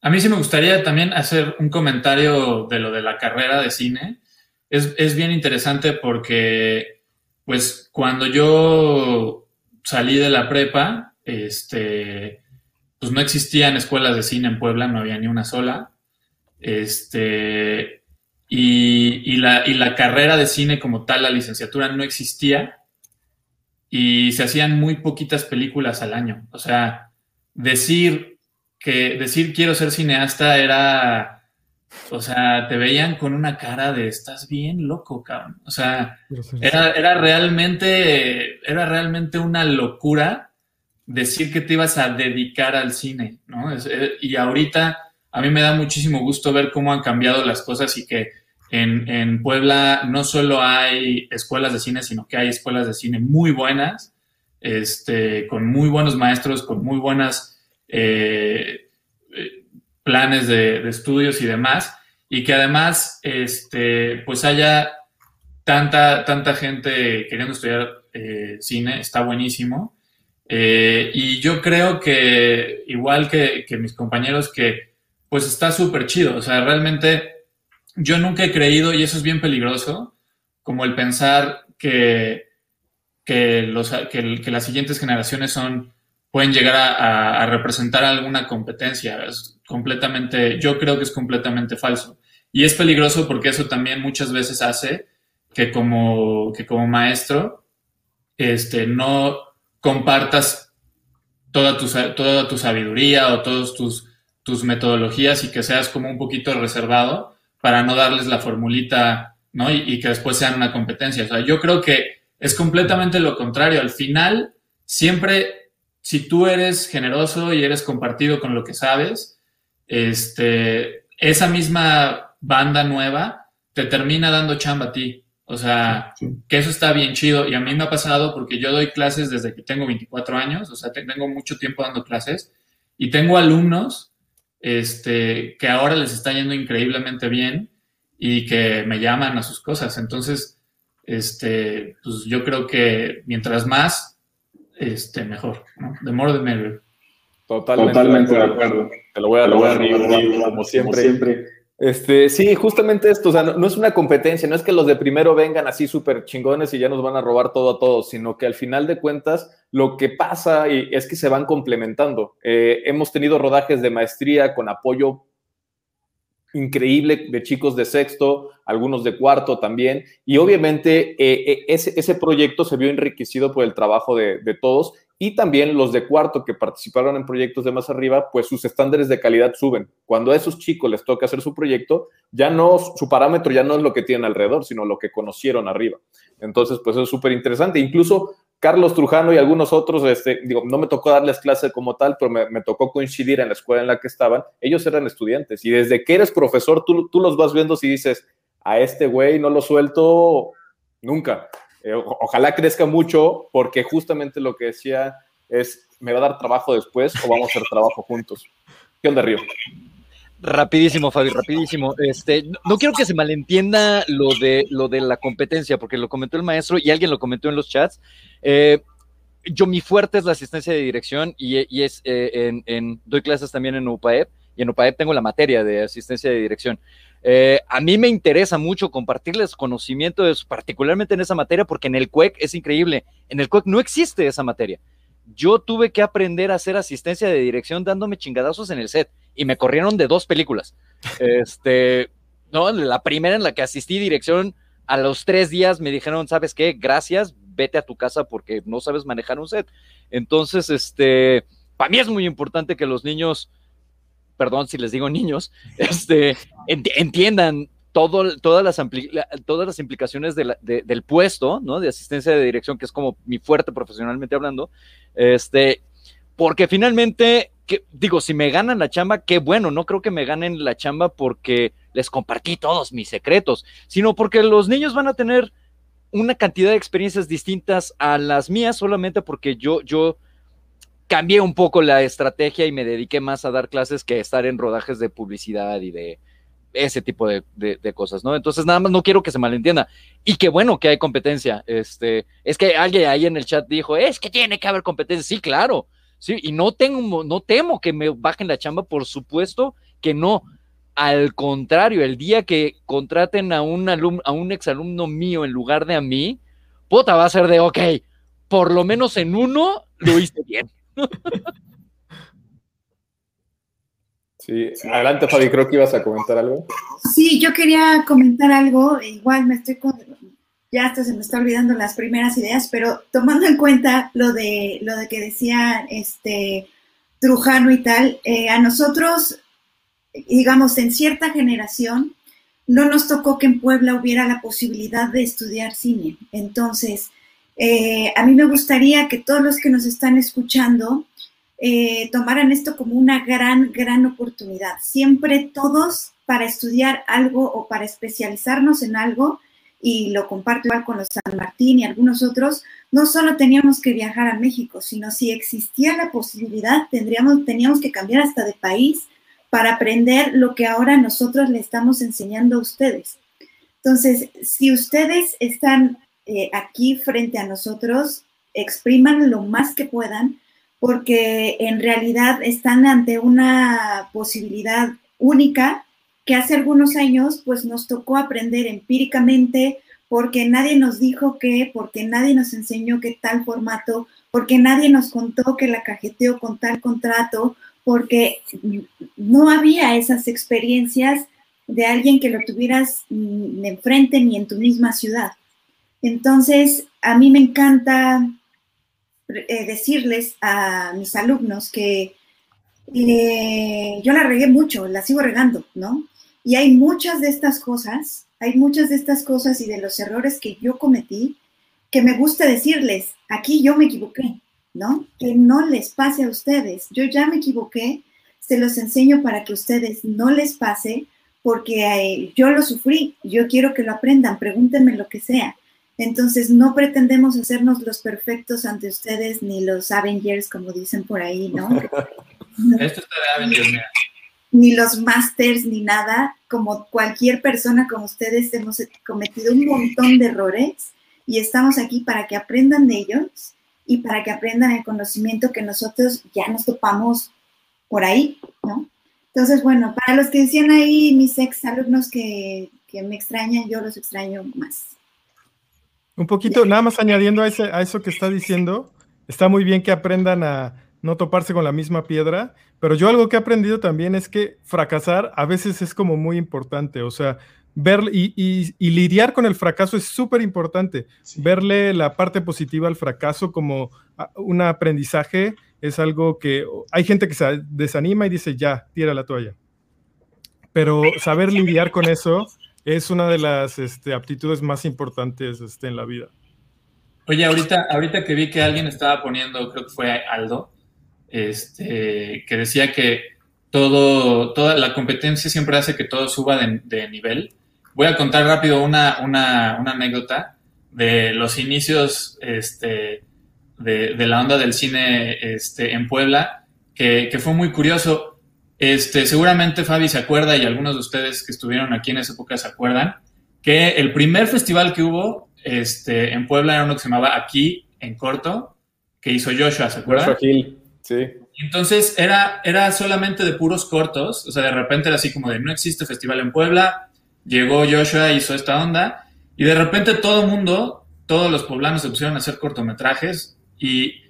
A mí sí me gustaría también hacer un comentario de lo de la carrera de cine. Es, es bien interesante porque, pues, cuando yo salí de la prepa, este, pues no existían escuelas de cine en Puebla, no había ni una sola. Este, y, la, y la carrera de cine como tal, la licenciatura, no existía y se hacían muy poquitas películas al año. O sea, decir que decir quiero ser cineasta era, o sea, te veían con una cara de estás bien loco, cabrón. O sea, era, era realmente, era realmente una locura decir que te ibas a dedicar al cine, ¿no? Eh, y ahorita a mí me da muchísimo gusto ver cómo han cambiado las cosas y que en, Puebla no solo hay escuelas de cine, sino que hay escuelas de cine muy buenas, este, con muy buenos maestros, con muy buenas eh, eh, planes de, estudios y demás, y que además este, pues haya tanta, tanta gente queriendo estudiar eh, cine, está buenísimo. y yo creo que, igual que, mis compañeros, que pues está súper chido. O sea, realmente yo nunca he creído, y eso es bien peligroso, como el pensar que, que, los, que las siguientes generaciones son pueden llegar a, representar alguna competencia. Es completamente, yo creo que es completamente falso. Y es peligroso porque eso también muchas veces hace que como, que como maestro este, no compartas toda tu, toda tu sabiduría o todas tus, tus metodologías y que seas como un poquito reservado para no darles la formulita, ¿no? Y, y, que después sean una competencia. O sea, yo creo que es completamente lo contrario. Al final, siempre si tú eres generoso y eres compartido con lo que sabes, este, esa misma banda nueva te termina dando chamba a ti. O sea, que eso está bien chido. Y a mí me ha pasado porque yo doy clases desde que tengo 24 años, o sea, tengo mucho tiempo dando clases y tengo alumnos este, que ahora les está yendo increíblemente bien y que me llaman a sus cosas. Entonces, este, pues yo creo que mientras más este, mejor. ¿no? De more the Totalmente, de acuerdo. Te lo voy a, robar, como siempre. Este, sí, justamente esto, o sea, no, es una competencia, no es que los de primero vengan así súper chingones y ya nos van a robar todo a todos, sino que al final de cuentas lo que pasa y es que se van complementando. Eh, hemos tenido rodajes de maestría con apoyo increíble de chicos de sexto, algunos de cuarto también, y obviamente eh, eh, ese, proyecto se vio enriquecido por el trabajo de, todos y también los de cuarto que participaron en proyectos de más arriba, pues sus estándares de calidad suben. Cuando a esos chicos les toca hacer su proyecto, ya no, su parámetro ya no es lo que tienen alrededor, sino lo que conocieron arriba. Entonces, pues es súper interesante. Incluso Carlos Trujano y algunos otros, este, digo, no me tocó darles clase como tal, pero me, tocó coincidir en la escuela en la que estaban. Ellos eran estudiantes y desde que eres profesor, tú, tú los vas viendo y dices, a este güey no lo suelto nunca. Eh, ojalá crezca mucho porque justamente lo que decía es, me va a dar trabajo después o vamos a hacer trabajo juntos. ¿Qué onda, Río? Rapidísimo, Fabi, rapidísimo. Este, no, quiero que se malentienda lo de, lo de la competencia, porque lo comentó el maestro y alguien lo comentó en los chats. Eh, yo, mi fuerte es la asistencia de dirección y, es eh, en, doy clases también en UPAEP y en UPAEP tengo la materia de asistencia de dirección. Eh, a mí me interesa mucho compartirles conocimiento, particularmente en esa materia, porque en el CUEC es increíble. En el CUEC no existe esa materia. Yo tuve que aprender a hacer asistencia de dirección dándome chingadazos en el set y me corrieron de dos películas. Este, no, la primera en la que asistí dirección, a los tres días me dijeron, ¿sabes qué? Gracias, vete a tu casa porque no sabes manejar un set. Entonces, este, para mí es muy importante que los niños, perdón si les digo niños, [LAUGHS] este, entiendan todas, las todas las implicaciones del puesto, ¿no? De asistencia de dirección, que es como mi fuerte profesionalmente hablando, este, porque finalmente digo, si me ganan la chamba, qué bueno, no creo que me ganen la chamba porque les compartí todos mis secretos, sino porque los niños van a tener una cantidad de experiencias distintas a las mías solamente porque yo, yo cambié un poco la estrategia y me dediqué más a dar clases que estar en rodajes de publicidad y de ese tipo de, cosas, ¿no? Entonces, nada más no quiero que se malentienda. Y qué bueno que hay competencia. Este, es que alguien ahí en el chat dijo, es que tiene que haber competencia. Sí, claro. Sí, y no tengo, no temo que me bajen la chamba, por supuesto que no. Al contrario, el día que contraten a un alumno, a un exalumno mío en lugar de a mí, puta, va a ser de, ok, por lo menos en uno lo hice bien. Sí, adelante Fabi, creo que ibas a comentar algo. Sí, yo quería comentar algo, igual me estoy con, ya hasta se me está olvidando las primeras ideas, pero tomando en cuenta lo de lo de que decía este Trujano y tal, eh, a nosotros, digamos, en cierta generación, no nos tocó que en Puebla hubiera la posibilidad de estudiar cine. Entonces, eh, a mí me gustaría que todos los que nos están escuchando eh, tomaran esto como una gran, gran oportunidad. Siempre todos para estudiar algo o para especializarnos en algo, y lo comparto igual con los San Martín y algunos otros, no solo teníamos que viajar a México, sino si existía la posibilidad, tendríamos, teníamos que cambiar hasta de país para aprender lo que ahora nosotros le estamos enseñando a ustedes. Entonces, si ustedes están eh, aquí frente a nosotros, expriman lo más que puedan, porque en realidad están ante una posibilidad única que hace algunos años pues nos tocó aprender empíricamente porque nadie nos dijo que, porque nadie nos enseñó que tal formato, porque nadie nos contó que la cajeteó con tal contrato, porque no había esas experiencias de alguien que lo tuvieras enfrente ni en tu misma ciudad. Entonces, a mí me encanta eh, decirles a mis alumnos que eh, yo la regué mucho, la sigo regando, ¿no? Y hay muchas de estas cosas, hay muchas de estas cosas y de los errores que yo cometí que me gusta decirles, aquí yo me equivoqué, ¿no? Que no les pase a ustedes. Yo ya me equivoqué, se los enseño para que ustedes no les pase, porque eh, yo lo sufrí, yo quiero que lo aprendan, pregúntenme lo que sea. Entonces, no pretendemos hacernos los perfectos ante ustedes ni los Avengers, como dicen por ahí, ¿no? [LAUGHS] Esto está de Avengers, mira. Ni los Masters, ni nada. Como cualquier persona como ustedes, hemos cometido un montón de errores y estamos aquí para que aprendan de ellos y para que aprendan el conocimiento que nosotros ya nos topamos por ahí, ¿no? Entonces, bueno, para los que decían ahí, mis ex alumnos que, que me extrañan, yo los extraño más. Un poquito, nada más añadiendo a, ese, a eso que está diciendo, está muy bien que aprendan a no toparse con la misma piedra, pero yo algo que he aprendido también es que fracasar a veces es como muy importante, o sea, ver y, lidiar con el fracaso es súper importante. Verle la parte positiva al fracaso como un aprendizaje es algo que hay gente que se desanima y dice, ya, tira la toalla. Pero saber lidiar con eso es una de las este, aptitudes más importantes este, en la vida. Oye, ahorita, ahorita que vi que alguien estaba poniendo, creo que fue Aldo, este, que decía que todo, toda la competencia siempre hace que todo suba de, nivel. Voy a contar rápido una, una, anécdota de los inicios este, de, la onda del cine en Puebla, que fue muy curioso este, seguramente Fabi se acuerda y algunos de ustedes que estuvieron aquí en esa época se acuerdan que el primer festival que hubo este, en Puebla era uno que se llamaba Aquí en Corto, que hizo Joshua, ¿se acuerdan? Joshua Hill, sí. Entonces era, era solamente de puros cortos, o sea, de repente era así como de no existe festival en Puebla, llegó Joshua, hizo esta onda, y de repente todo el mundo, todos los poblanos se pusieron a hacer cortometrajes, y,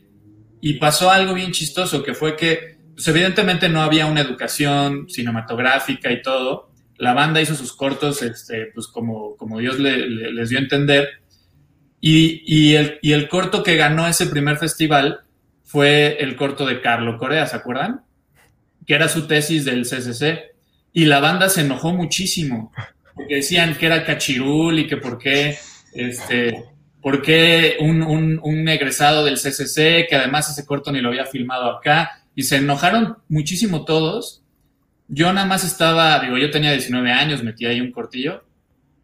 y pasó algo bien chistoso, que fue que pues evidentemente no había una educación cinematográfica y todo. La banda hizo sus cortos, este, pues como, como Dios les dio a entender. Y, el, y el corto que ganó ese primer festival fue el corto de Carlo Corea, ¿se acuerdan? Que era su tesis del CCC. Y la banda se enojó muchísimo, porque decían que era cachirul y que por qué, este, por qué un, un, un egresado del CCC, que además ese corto ni lo había filmado acá, y se enojaron muchísimo todos. Yo nada más estaba, digo, yo tenía 19 años, metí ahí un cortillo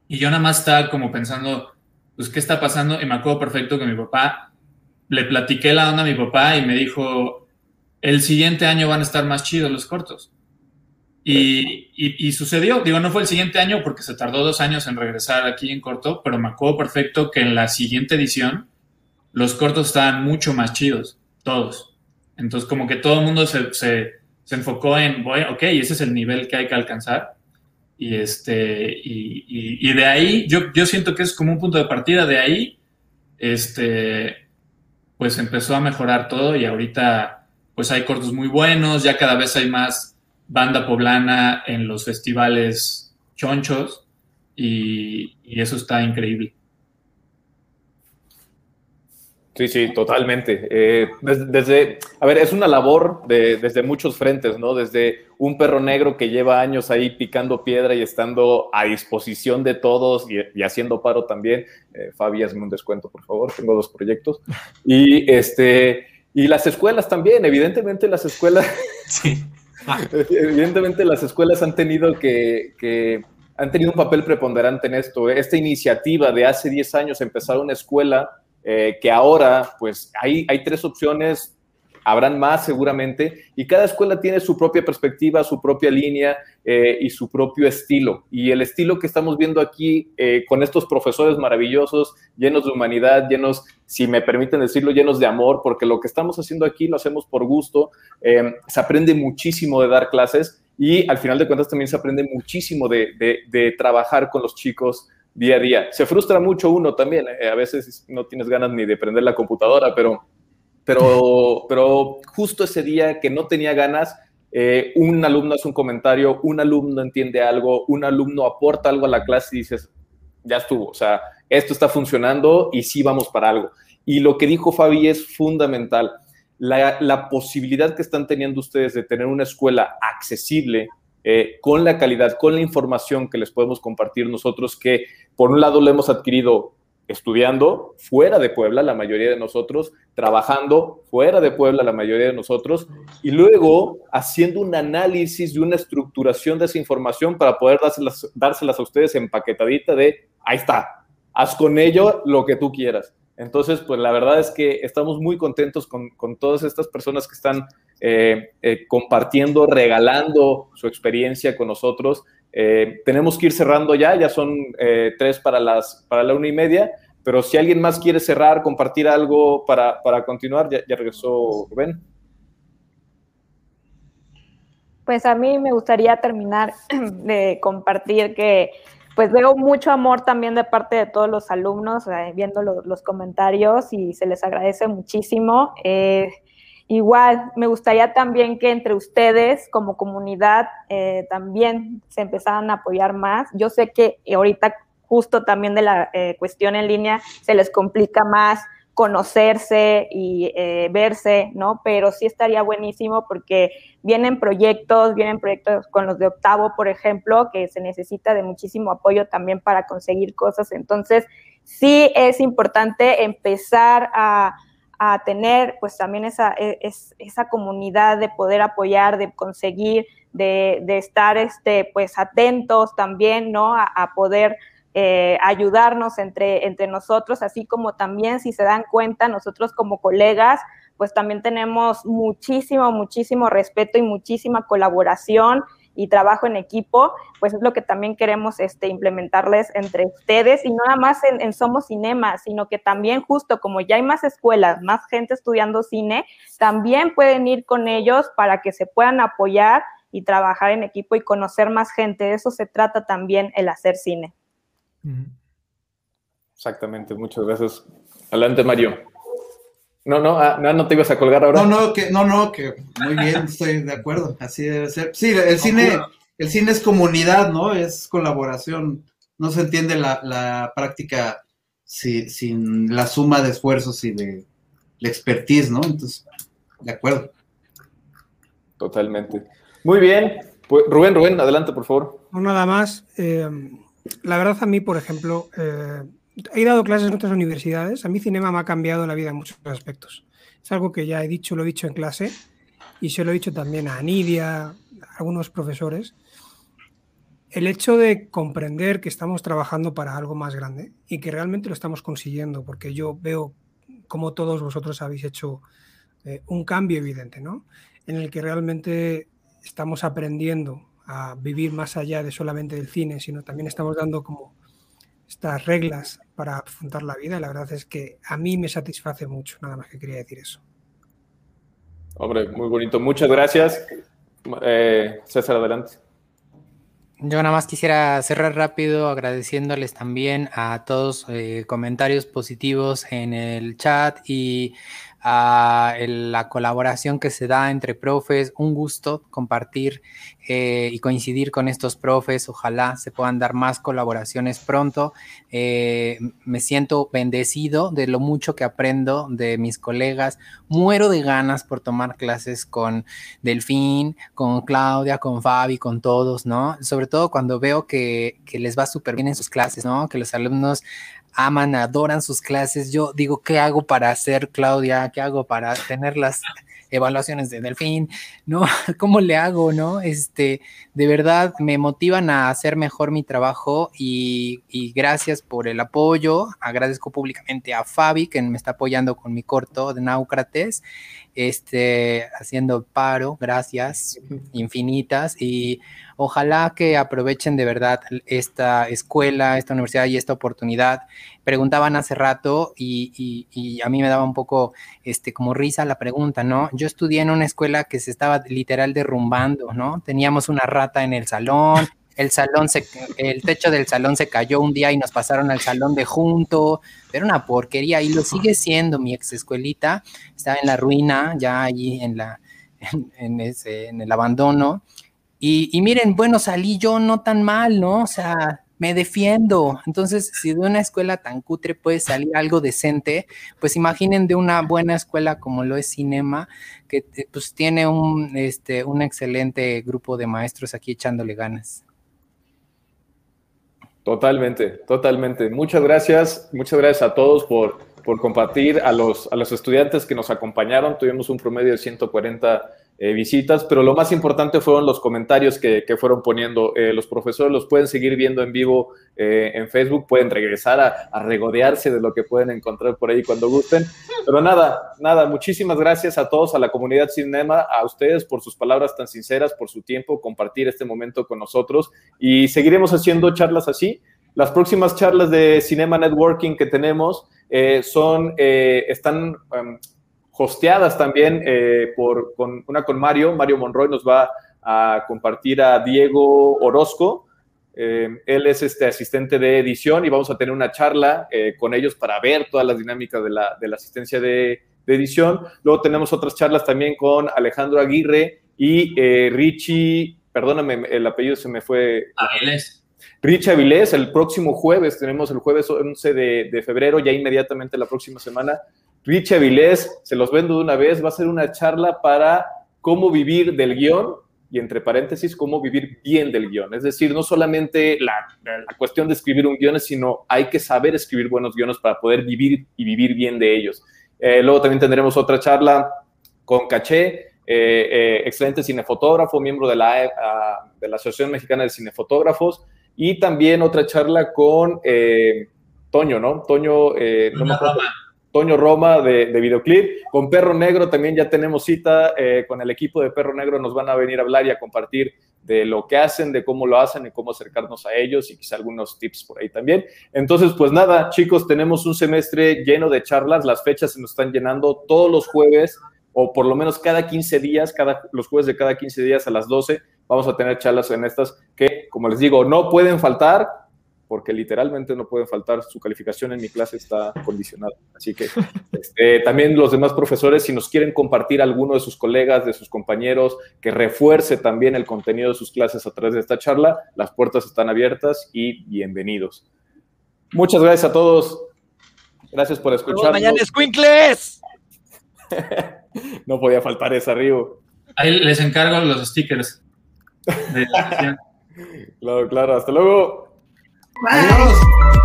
y yo nada más estaba como pensando, pues, ¿qué está pasando? Y me acuerdo perfecto que mi papá, le platiqué la onda a mi papá y me dijo, el siguiente año van a estar más chidos los cortos. Y, y, sucedió, digo, no fue el siguiente año porque se tardó dos años en regresar aquí en corto, pero me acuerdo perfecto que en la siguiente edición los cortos estaban mucho más chidos, todos. Entonces como que todo el mundo se, se, se enfocó en, bueno, ok, ese es el nivel que hay que alcanzar. Y, este, y, y, y, de ahí, yo, yo siento que es como un punto de partida, de ahí, este, pues empezó a mejorar todo y ahorita pues hay cortos muy buenos, ya cada vez hay más banda poblana en los festivales chonchos y, eso está increíble. Sí, sí, totalmente. Eh, desde, a ver, es una labor de, desde muchos frentes, ¿no? Desde un perro negro que lleva años ahí picando piedra y estando a disposición de todos y, haciendo paro también. Eh, Fabi, hazme un descuento, por favor, tengo dos proyectos. Y, este, y las escuelas también, evidentemente las escuelas... [LAUGHS] Sí. Evidentemente las escuelas han tenido que, han tenido un papel preponderante en esto. Esta iniciativa de hace 10 años empezar una escuela eh, que ahora pues hay, tres opciones, habrán más seguramente, y cada escuela tiene su propia perspectiva, su propia línea eh, y su propio estilo. Y el estilo que estamos viendo aquí eh, con estos profesores maravillosos, llenos de humanidad, llenos, si me permiten decirlo, llenos de amor, porque lo que estamos haciendo aquí lo hacemos por gusto, se aprende muchísimo de dar clases y al final de cuentas también se aprende muchísimo de, trabajar con los chicos día a día. Se frustra mucho uno también, a veces no tienes ganas ni de prender la computadora, pero pero, pero justo ese día que no tenía ganas, eh, un alumno hace un comentario, un alumno entiende algo, un alumno aporta algo a la clase y dices, ya estuvo, o sea, esto está funcionando y sí vamos para algo. Y lo que dijo Fabi es fundamental. La, la posibilidad que están teniendo ustedes de tener una escuela accesible, eh, con la calidad, con la información que les podemos compartir nosotros, que por un lado lo hemos adquirido estudiando fuera de Puebla, la mayoría de nosotros, trabajando fuera de Puebla, la mayoría de nosotros, y luego haciendo un análisis y una estructuración de esa información para poder dárselas, a ustedes empaquetadita de, ahí está, haz con ello lo que tú quieras. Entonces, pues la verdad es que estamos muy contentos con, con todas estas personas que están eh, eh, compartiendo, regalando su experiencia con nosotros eh, tenemos que ir cerrando ya, ya son tres para, las, para la una y media, pero si alguien más quiere cerrar, compartir algo para, para continuar, ya, ya regresó Rubén. Pues a mí me gustaría terminar [CLEARS THROAT] de compartir que pues veo mucho amor también de parte de todos los alumnos, viendo los comentarios y se les agradece muchísimo. Igual, me gustaría también que entre ustedes como comunidad eh, también se empezaran a apoyar más. Yo sé que ahorita justo también de la eh, cuestión en línea se les complica más conocerse y eh, verse, ¿no? Pero sí estaría buenísimo porque vienen proyectos, vienen proyectos con los de octavo, por ejemplo, que se necesita de muchísimo apoyo también para conseguir cosas. Entonces, sí es importante empezar a a tener pues también esa, e, esa comunidad de poder apoyar, de conseguir, de, estar este, pues atentos también, ¿no? A, poder eh, ayudarnos entre, entre nosotros, así como también si se dan cuenta, nosotros como colegas, pues también tenemos muchísimo, muchísimo respeto y muchísima colaboración y trabajo en equipo, pues es lo que también queremos este, implementarles entre ustedes y no nada más en, Somos Cinema, sino que también justo como ya hay más escuelas, más gente estudiando cine, también pueden ir con ellos para que se puedan apoyar y trabajar en equipo y conocer más gente. De eso se trata también el hacer cine. Exactamente, muchas gracias. Adelante, Mario. No, no, ah, no, no te ibas a colgar ahora. No, no, que, no, no, que muy bien, estoy de acuerdo, así debe ser. Sí, el cine, el cine es comunidad, ¿no? Es colaboración. No se entiende la, práctica sin la suma de esfuerzos y de la expertise, ¿no? Entonces, de acuerdo. Totalmente. Muy bien. Pues, Rubén, Rubén, adelante, por favor. No, nada más. Eh, la verdad, a mí, por ejemplo, eh, he dado clases en otras universidades. A mí cinema me ha cambiado la vida en muchos aspectos. Es algo que ya he dicho, lo he dicho en clase y se lo he dicho también a Nidia, a algunos profesores. El hecho de comprender que estamos trabajando para algo más grande y que realmente lo estamos consiguiendo, porque yo veo como todos vosotros habéis hecho eh, un cambio evidente, ¿no? En el que realmente estamos aprendiendo a vivir más allá de solamente del cine, sino también estamos dando como estas reglas para afrontar la vida. Y la verdad es que a mí me satisface mucho, nada más que quería decir eso. Hombre, muy bonito. Muchas gracias. Eh, César, adelante. Yo nada más quisiera cerrar rápido agradeciéndoles también a todos eh, comentarios positivos en el chat y a la colaboración que se da entre profes. Un gusto compartir eh, y coincidir con estos profes. Ojalá se puedan dar más colaboraciones pronto. Eh, me siento bendecido de lo mucho que aprendo de mis colegas. Muero de ganas por tomar clases con Delfín, con Claudia, con Fabi, con todos, ¿no? Sobre todo cuando veo que, que les va súper bien en sus clases, ¿no? Que los alumnos aman, adoran sus clases. Yo digo, ¿qué hago para hacer Claudia? ¿Qué hago para tener las evaluaciones de Delfín? ¿No? [LAUGHS] ¿Cómo le hago? ¿No? Este, de verdad me motivan a hacer mejor mi trabajo y, y gracias por el apoyo. Agradezco públicamente a Fabi, que me está apoyando con mi corto de Náucrates, este, haciendo paro, gracias infinitas y Ojalá que aprovechen de verdad esta escuela, esta universidad y esta oportunidad. Preguntaban hace rato y, a mí me daba un poco este, como risa la pregunta, ¿no? Yo estudié en una escuela que se estaba literal derrumbando, ¿no? Teníamos una rata en el salón, el salón se, el techo del salón se cayó un día y nos pasaron al salón de junto, era una porquería y lo sigue siendo mi ex escuelita, estaba en la ruina, ya allí en la, en, ese, en el abandono, y, miren, bueno, salí yo no tan mal, ¿no? O sea, me defiendo. Entonces, si de una escuela tan cutre puede salir algo decente, pues imaginen de una buena escuela como lo es Cinema, que eh, pues tiene un, este, un excelente grupo de maestros aquí echándole ganas. Totalmente, totalmente. Muchas gracias, muchas gracias a todos por, por compartir, a los, a los estudiantes que nos acompañaron. Tuvimos un promedio de 140 eh, visitas, pero lo más importante fueron los comentarios que, fueron poniendo. Eh, los profesores los pueden seguir viendo en vivo eh, en Facebook, pueden regresar a, regodearse de lo que pueden encontrar por ahí cuando gusten. Pero nada, nada, muchísimas gracias a todos, a la comunidad Cinema, a ustedes por sus palabras tan sinceras, por su tiempo, compartir este momento con nosotros y seguiremos haciendo charlas así. Las próximas charlas de Cinema Networking que tenemos son, están em, hosteadas también eh, por, con, una con Mario. Mario Monroy nos va a compartir a Diego Orozco. Eh, él es este asistente de edición y vamos a tener una charla eh, con ellos para ver todas las dinámicas de la, de la asistencia de, de, edición. Luego tenemos otras charlas también con Alejandro Aguirre y Richie, perdóname, el apellido se me fue. Avilés. Richie Avilés, el próximo jueves, tenemos el jueves 11 de, de febrero, ya inmediatamente la próxima semana, Richie Avilés, se los vendo de una vez, va a ser una charla para cómo vivir del guion y entre paréntesis, cómo vivir bien del guion. Es decir, no solamente la, cuestión de escribir un guion, sino hay que saber escribir buenos guiones para poder vivir y vivir bien de ellos. Eh, luego también tendremos otra charla con Caché, eh, eh, excelente cinefotógrafo, miembro de la, de la Asociación Mexicana de Cinefotógrafos, y también otra charla con Toño, ¿no? Toño, no me acuerdo. Toño Roma de, Videoclip. Con Perro Negro también ya tenemos cita eh, con el equipo de Perro Negro. Nos van a venir a hablar y a compartir de lo que hacen, de cómo lo hacen y cómo acercarnos a ellos y quizá algunos tips por ahí también. Entonces, pues nada, chicos, tenemos un semestre lleno de charlas. Las fechas se nos están llenando todos los jueves o por lo menos cada 15 días, cada, los jueves de cada 15 días a las 12, vamos a tener charlas en estas que, como les digo, no pueden faltar porque literalmente no pueden faltar, su calificación en mi clase está condicionada. Así que este, también los demás profesores, si nos quieren compartir alguno de sus colegas, de sus compañeros, que refuerce también el contenido de sus clases a través de esta charla, las puertas están abiertas y bienvenidos. Muchas gracias a todos. Gracias por escuchar. Mañana Squinkles. [LAUGHS] no podía faltar esa, Río. Ahí les encargo los stickers. [LAUGHS] claro, claro. Hasta luego. Bye.